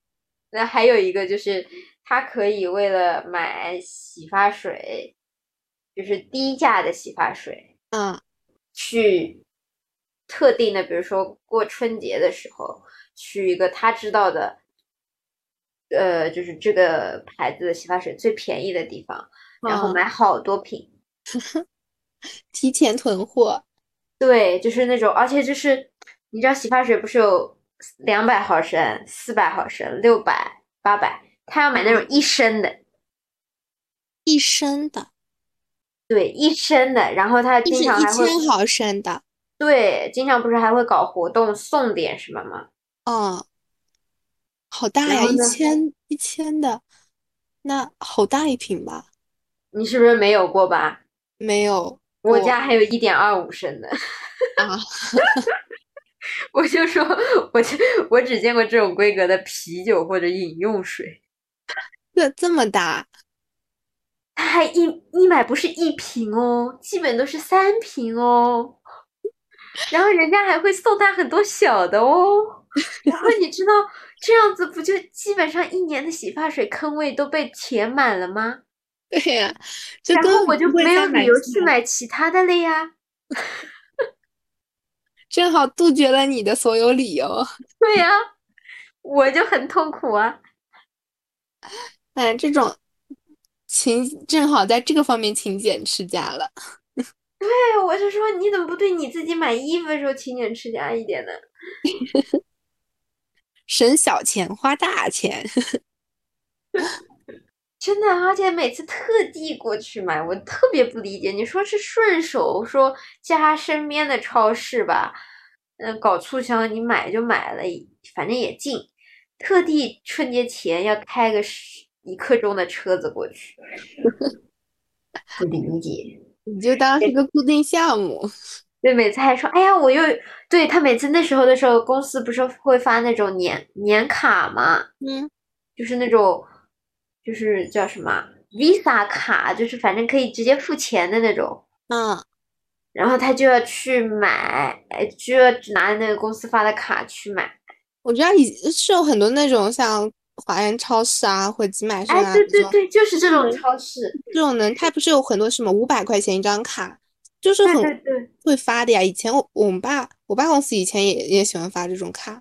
[SPEAKER 2] 那还有一个就是，他可以为了买洗发水，就是低价的洗发水，
[SPEAKER 3] 嗯，
[SPEAKER 2] 去特定的，比如说过春节的时候，去一个他知道的，呃，就是这个牌子的洗发水最便宜的地方，然后
[SPEAKER 3] 嗯
[SPEAKER 2] 买好多瓶。
[SPEAKER 3] 提前囤货。
[SPEAKER 2] 对，就是那种，而且就是你知道洗发水不是有两百毫升、四百毫升、六百、八百，他要买那种一升的。
[SPEAKER 3] 一升的，
[SPEAKER 2] 对，一升的，然后他经常还会
[SPEAKER 3] 一千毫升的。
[SPEAKER 2] 对，经常不是还会搞活动送点什么吗？
[SPEAKER 3] 哦，好大呀，一千一千的，那好大一瓶吧？
[SPEAKER 2] 你是不是没有过吧？
[SPEAKER 3] 没有过
[SPEAKER 2] 我家还有一点二五升的，
[SPEAKER 3] 啊，
[SPEAKER 2] 我就说，我就我只见过这种规格的啤酒或者饮用水，
[SPEAKER 3] 这这么大，
[SPEAKER 2] 它还一一买不是一瓶哦，基本都是三瓶哦，然后人家还会送他很多小的哦，然后你知道这样子不就基本上一年的洗发水坑位都被填满了吗？
[SPEAKER 3] 对呀，就
[SPEAKER 2] 然后我就没有理由去买其他的了呀。
[SPEAKER 3] 正好杜绝了你的所有理由。
[SPEAKER 2] 对呀，我就很痛苦啊。
[SPEAKER 3] 哎，这种勤正好在这个方面勤俭持家了。
[SPEAKER 2] 对，我是说，你怎么不对你自己买衣服的时候勤俭持家一点呢？
[SPEAKER 3] 省小钱花大钱。
[SPEAKER 2] 真的，而且每次特地过去买，我特别不理解。你说是顺手说家身边的超市吧，嗯，搞促销你买就买了，反正也近。特地春节前要开个十一刻钟的车子过去，不理解。
[SPEAKER 3] 你就当是个固定项目。
[SPEAKER 2] 对，每次还说，哎呀，我又对他每次那时候的时候，公司不是会发那种年年卡嘛？
[SPEAKER 3] 嗯，
[SPEAKER 2] 就是那种，就是叫什么 Visa 卡，就是反正可以直接付钱的那种。
[SPEAKER 3] 嗯，
[SPEAKER 2] 然后他就要去买，哎，就要拿那个公司发的卡去买。
[SPEAKER 3] 我知道以是有很多那种像华人超市啊，或者集买生
[SPEAKER 2] 哎，
[SPEAKER 3] 啊这种
[SPEAKER 2] 对对对，就是这种
[SPEAKER 3] 嗯
[SPEAKER 2] 超市。
[SPEAKER 3] 这种呢，它不是有很多什么五百块钱一张卡，就是很会发的呀。以前我我们爸我爸公司以前也也喜欢发这种卡，就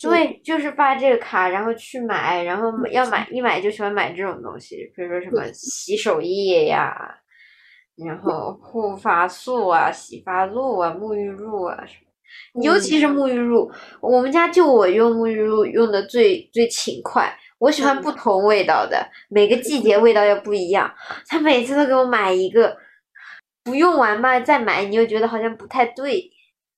[SPEAKER 2] 对，就是发这个卡，然后去买，然后要买一买就喜欢买这种东西，比如说什么洗手液呀，然后护发素啊、洗发露啊、沐浴露啊什么。尤其是沐浴露，我们家就我用沐浴露用的最最勤快。我喜欢
[SPEAKER 3] 嗯
[SPEAKER 2] 不同味道的，每个季节味道又不一样。他每次都给我买一个，不用完嘛再买，你又觉得好像不太对。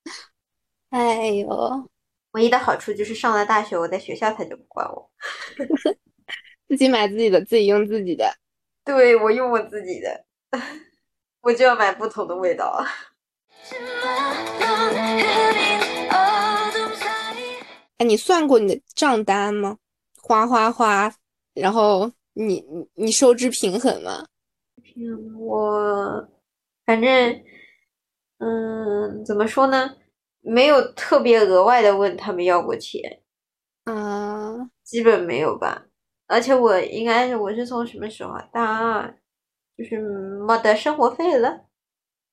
[SPEAKER 3] 哎呦，
[SPEAKER 2] 唯一的好处就是上了大学，我在学校他就不管我，
[SPEAKER 3] 自己买自己的，自己用自己的。
[SPEAKER 2] 对我用我自己的，我就要买不同的味道
[SPEAKER 1] 啊！
[SPEAKER 3] 哎，你算过你的账单吗？花花花，然后你你你收支平衡吗？
[SPEAKER 2] 平衡我，反正嗯，怎么说呢？没有特别额外的问他们要过钱，
[SPEAKER 3] 嗯，
[SPEAKER 2] 基本没有吧。而且我应该是我是从什么时候啊？大二，就是没得生活费了。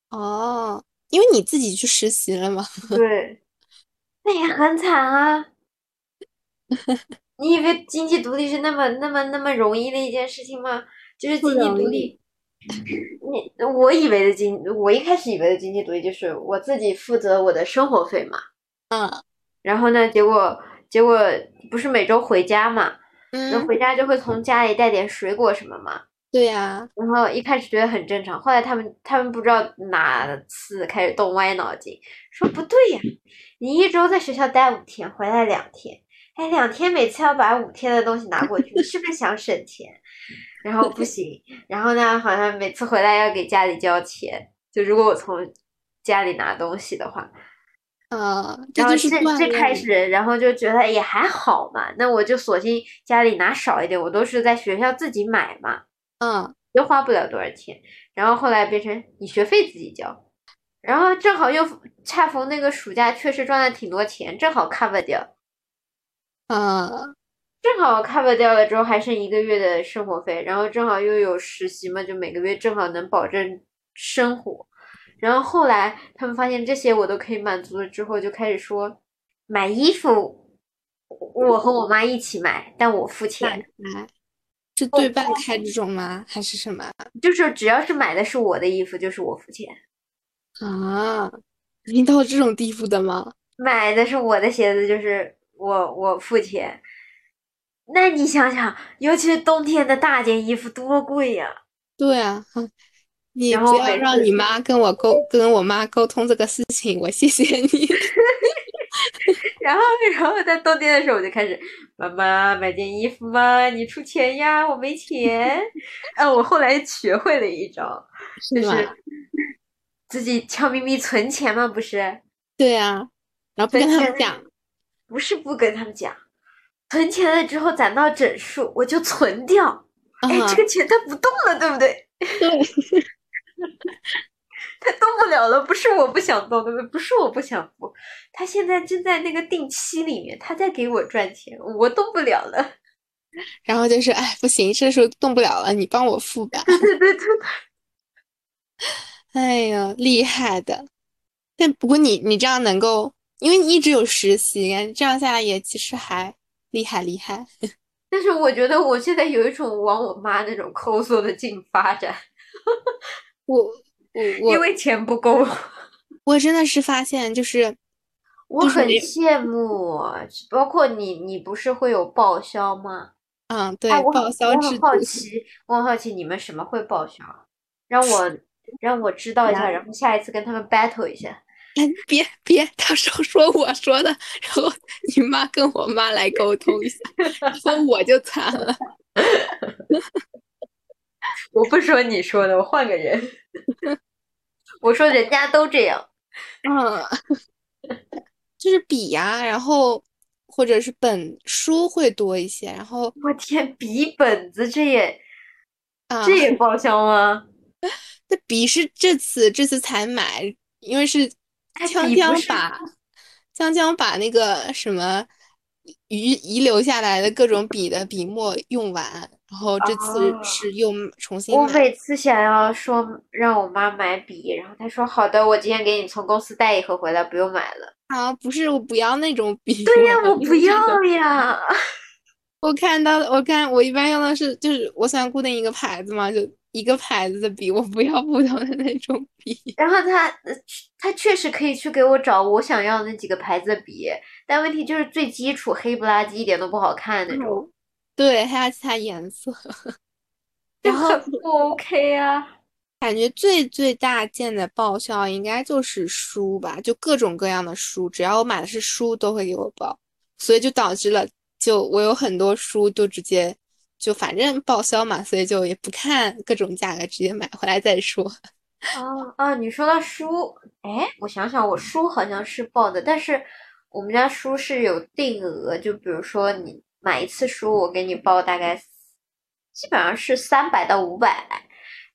[SPEAKER 3] 哦，因为你自己去实习了嘛。
[SPEAKER 2] 对，那也很惨啊。你以为经济独立是那么那么那么容易的一件事情吗？就是经济独立，你我以为的经，我一开始以为的经济独立就是我自己负责我的生活费嘛。
[SPEAKER 3] 嗯
[SPEAKER 2] 然后呢，结果结果不是每周回家嘛，那
[SPEAKER 3] 嗯，
[SPEAKER 2] 回家就会从家里带点水果什么嘛。
[SPEAKER 3] 对呀，
[SPEAKER 2] 然后一开始觉得很正常，后来他们他们不知道哪次开始动歪脑筋，说不对呀，你一周在学校待五天，回来两天，哎，两天每次要把五天的东西拿过去，你是不是想省钱？然后不 行，然后呢，好像每次回来要给家里交钱，就如果我从家里拿东西的话，
[SPEAKER 3] 呃，这
[SPEAKER 2] 然后
[SPEAKER 3] 就是
[SPEAKER 2] 这这开始，然后就觉得也还好嘛，那我就索性家里拿少一点，我都是在学校自己买嘛。
[SPEAKER 3] 嗯
[SPEAKER 2] 又花不了多少钱，然后后来变成你学费自己交，然后正好又恰逢那个暑假，确实赚了挺多钱，正好 cover 掉，
[SPEAKER 3] 啊
[SPEAKER 2] 正好 cover 掉了之后还剩一个月的生活费，然后正好又有实习嘛，就每个月正好能保证生活，然后后来他们发现这些我都可以满足了之后，就开始说买衣服，我和我妈一起买，但我付钱，
[SPEAKER 3] 哎，是对半开这种吗？还是什么
[SPEAKER 2] 就是只要是买的是我的衣服，就是我付钱。
[SPEAKER 3] 啊？已经到这种地步的吗？
[SPEAKER 2] 买的是我的鞋子，就是我我付钱。那你想想，尤其是冬天的大件衣服多贵呀！
[SPEAKER 3] 对啊，嗯你
[SPEAKER 2] 然后
[SPEAKER 3] 不要让你妈跟我沟跟我妈沟通这个事情，我谢谢你。
[SPEAKER 2] 然后，然后在冬天的时候，我就开始，妈妈买件衣服吗？你出钱呀，我没钱。啊，我后来学会了一招，就是自己悄咪咪存钱嘛，不是？
[SPEAKER 3] 对啊，然后不跟他们讲，
[SPEAKER 2] 不是不跟他们讲，存钱了之后攒到整数，我就存掉。哎，
[SPEAKER 3] 啊
[SPEAKER 2] 这个钱它不动了，对不对？
[SPEAKER 3] 对，
[SPEAKER 2] 它动不了了，不是我不想动，对不对？不是我不想付，它现在正在那个定期里面，它在给我赚钱，我动不了了。
[SPEAKER 3] 然后就是哎不行，这时候动不了了，你帮我付吧。
[SPEAKER 2] 对对对对。
[SPEAKER 3] 哎呀，厉害的。但不过你你这样能够，因为你一直有实习，这样下来也其实还厉害厉害。
[SPEAKER 2] 但是我觉得我现在有一种往我妈那种抠搜的劲发展，
[SPEAKER 3] 我 我我因
[SPEAKER 2] 为钱不够。
[SPEAKER 3] 我真的是发现，就是
[SPEAKER 2] 我很羡慕，包括你，你不是会有报销吗？
[SPEAKER 3] 嗯，对，
[SPEAKER 2] 哎，我很
[SPEAKER 3] 报销制
[SPEAKER 2] 我很好。奇，我很好奇你们什么会报销，让我让我知道一下，然后下一次跟他们 battle 一下。
[SPEAKER 3] 哎，别别，到时候说我说的，然后你妈跟我妈来沟通一下，然后我就惨了。
[SPEAKER 2] 我不说你说的，我换个人。我说人家都这样，
[SPEAKER 3] 嗯，就是笔呀、然后或者是本书会多一些，然后
[SPEAKER 2] 我天，笔本子这也
[SPEAKER 3] 啊，
[SPEAKER 2] 这也报销吗？
[SPEAKER 3] 那笔是这次这次才买，因为是
[SPEAKER 2] 哎
[SPEAKER 3] 江江把江江把那个什么遗遗留下来的各种笔的笔墨用完，然后这次
[SPEAKER 2] 哦
[SPEAKER 3] 是又重新买。
[SPEAKER 2] 我每次想要说让我妈买笔，然后她说好的，我今天给你从公司带一盒回来，不用买了。
[SPEAKER 3] 啊，不是，我不要那种笔。
[SPEAKER 2] 对呀，
[SPEAKER 3] 要
[SPEAKER 2] 我不要呀。
[SPEAKER 3] 我看到的，我看我一般用的是，就是我喜欢固定一个牌子嘛，就一个牌子的笔，我不要不同的那种笔。
[SPEAKER 2] 然后他呃他确实可以去给我找我想要的那几个牌子的笔，但问题就是最基础黑不拉几，一点都不好看那种，
[SPEAKER 3] 对，还有其他颜色。
[SPEAKER 2] 就
[SPEAKER 3] 然后
[SPEAKER 2] 很不 OK 啊。
[SPEAKER 3] 感觉最最大件的报销应该就是书吧，就各种各样的书，只要我买的是书，都会给我报，所以就导致了，就我有很多书就直接就反正报销嘛，所以就也不看各种价格，直接买回来再说。
[SPEAKER 2] 哦哦，你说到书，哎，我想想，我书好像是报的，但是我们家书是有定额，就比如说你买一次书，我给你报大概基本上是三百到五百，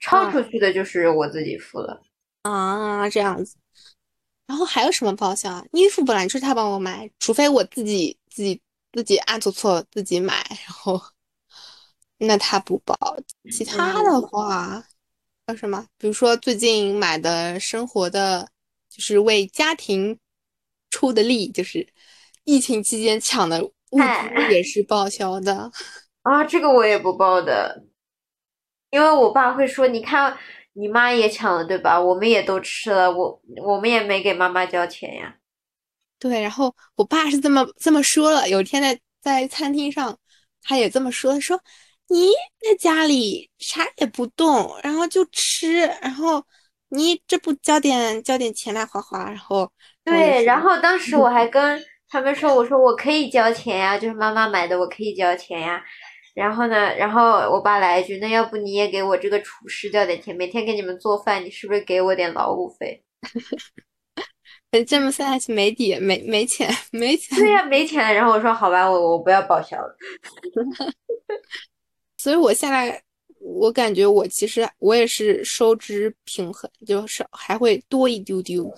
[SPEAKER 2] 超
[SPEAKER 3] 嗯
[SPEAKER 2] 出去的就是我自己付了。
[SPEAKER 3] 啊，这样子。然后还有什么报销啊？衣服本来就是他帮我买，除非我自己自己自己暗搓搓自己买，然后那他不报。其他的话，叫什么？比如说最近买的生活的，就是为家庭出的力，就是疫情期间抢的物
[SPEAKER 2] 哎
[SPEAKER 3] 资也是报销的。
[SPEAKER 2] 啊，这个我也不报的，因为我爸会说，你看你妈也抢了，对吧？我们也都吃了，我我们也没给妈妈交钱呀。
[SPEAKER 3] 对，然后我爸是这么这么说了。有一天在在餐厅上，他也这么说，说你在家里啥也不动，然后就吃，然后你这不交点交点钱来花花，然后
[SPEAKER 2] 对，然后当时我还跟他们说，我说我可以交钱呀，就是妈妈买的，我可以交钱呀。然后呢，然后我爸来一句，那要不你也给我这个厨师交点钱，每天给你们做饭，你是不是给我点劳务费？
[SPEAKER 3] 呃 这么算下去没底，没没钱，没钱。
[SPEAKER 2] 对呀，没钱。然后我说好吧，我我不要报销了。
[SPEAKER 3] 所以我现在我感觉我其实我也是收支平衡，就是还会多一丢丢。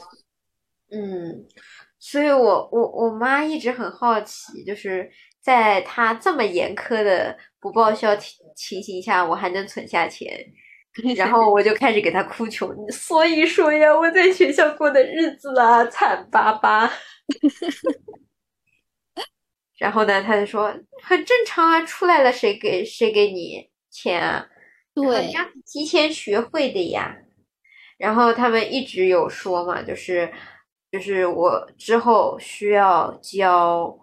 [SPEAKER 2] 嗯，所以我我我妈一直很好奇，就是在她这么严苛的不报销情情形下，我还能存下钱。然后我就开始给她哭穷，所以说呀，我在学校过的日子啊，惨巴巴。然后呢，他就说很正常啊，出来了谁给谁给你钱啊？
[SPEAKER 3] 对
[SPEAKER 2] 你要提前学会的呀。然后他们一直有说嘛，就是就是我之后需要交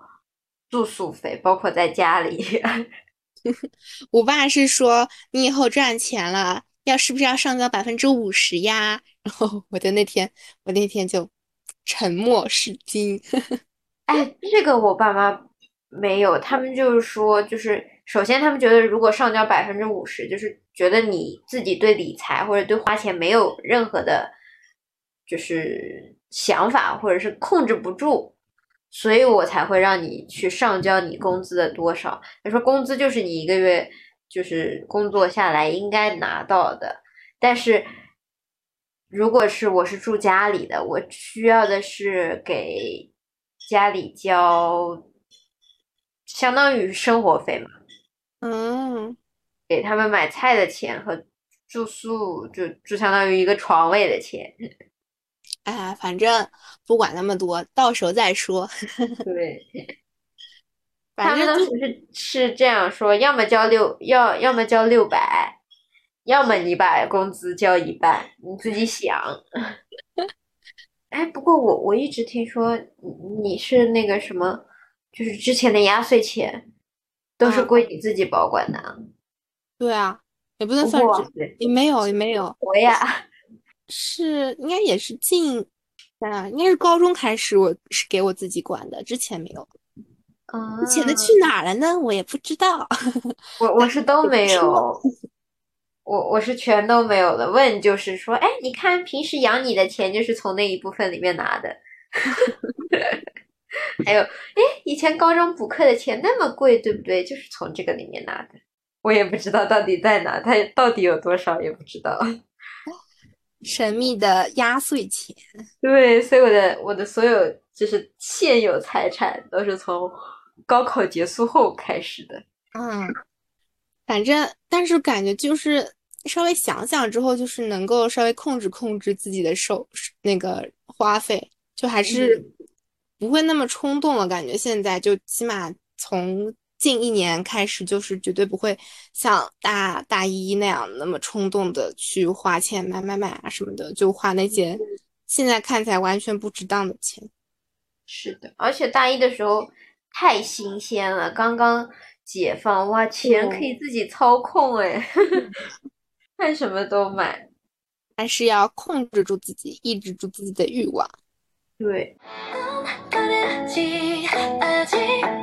[SPEAKER 2] 住宿费，包括在家里。
[SPEAKER 3] 我爸是说，你以后赚钱了，要是不是要上交百分之五十呀？然后我的那天，我那天就沉默是金。
[SPEAKER 2] 哎，这个我爸妈没有，他们就是说，就是首先他们觉得如果上交百分之五十，就是觉得你自己对理财或者对花钱没有任何的，就是想法或者是控制不住，所以我才会让你去上交你工资的多少。他说工资就是你一个月就是工作下来应该拿到的，但是如果是我是住家里的，我需要的是给家里交相当于生活费嘛，
[SPEAKER 3] 嗯，
[SPEAKER 2] 给他们买菜的钱和住宿就就相当于一个床位的钱。
[SPEAKER 3] 哎，反正不管那么多，到时候再说。
[SPEAKER 2] 对，
[SPEAKER 3] 反正就
[SPEAKER 2] 当时是是这样说，要么交六要要么交六百，要么你把工资交一半，你自己想。哎，不过我我一直听说你你是那个什么，就是之前的压岁钱都是
[SPEAKER 3] 嗯
[SPEAKER 2] 归你自己保管的啊。
[SPEAKER 3] 对啊，也不能算也没有，也没有，
[SPEAKER 2] 我呀，
[SPEAKER 3] 是应该也是近啊，应该是高中开始，我是给我自己管的，之前没有。
[SPEAKER 2] 嗯，
[SPEAKER 3] 之前的去哪儿了呢？我也不知道。
[SPEAKER 2] 我我是都没有，我我是全都没有的。问就是说，哎，你看平时养你的钱就是从那一部分里面拿的。还有，哎，以前高中补课的钱那么贵，对不对？就是从这个里面拿的。我也不知道到底在哪，它到底有多少也不知道。
[SPEAKER 3] 神秘的压岁钱，
[SPEAKER 2] 对，所以我的我的所有就是现有财产都是从高考结束后开始的。
[SPEAKER 3] 嗯，反正但是感觉就是稍微想想之后，就是能够稍微控制控制自己的手那个花费，就还是不会那么冲动了。感觉现在就起码从近一年开始，就是绝对不会像大大一那样那么冲动的去花钱买买买啊什么的，就花那些现在看起来完全不值当的钱。
[SPEAKER 2] 是的，而且大一的时候太新鲜了，刚刚解放，哇，钱可以自己操控哎，看什么都买。
[SPEAKER 3] 还是要控制住自己，抑制住自己的欲望。
[SPEAKER 2] 对，
[SPEAKER 1] 하는지 아직.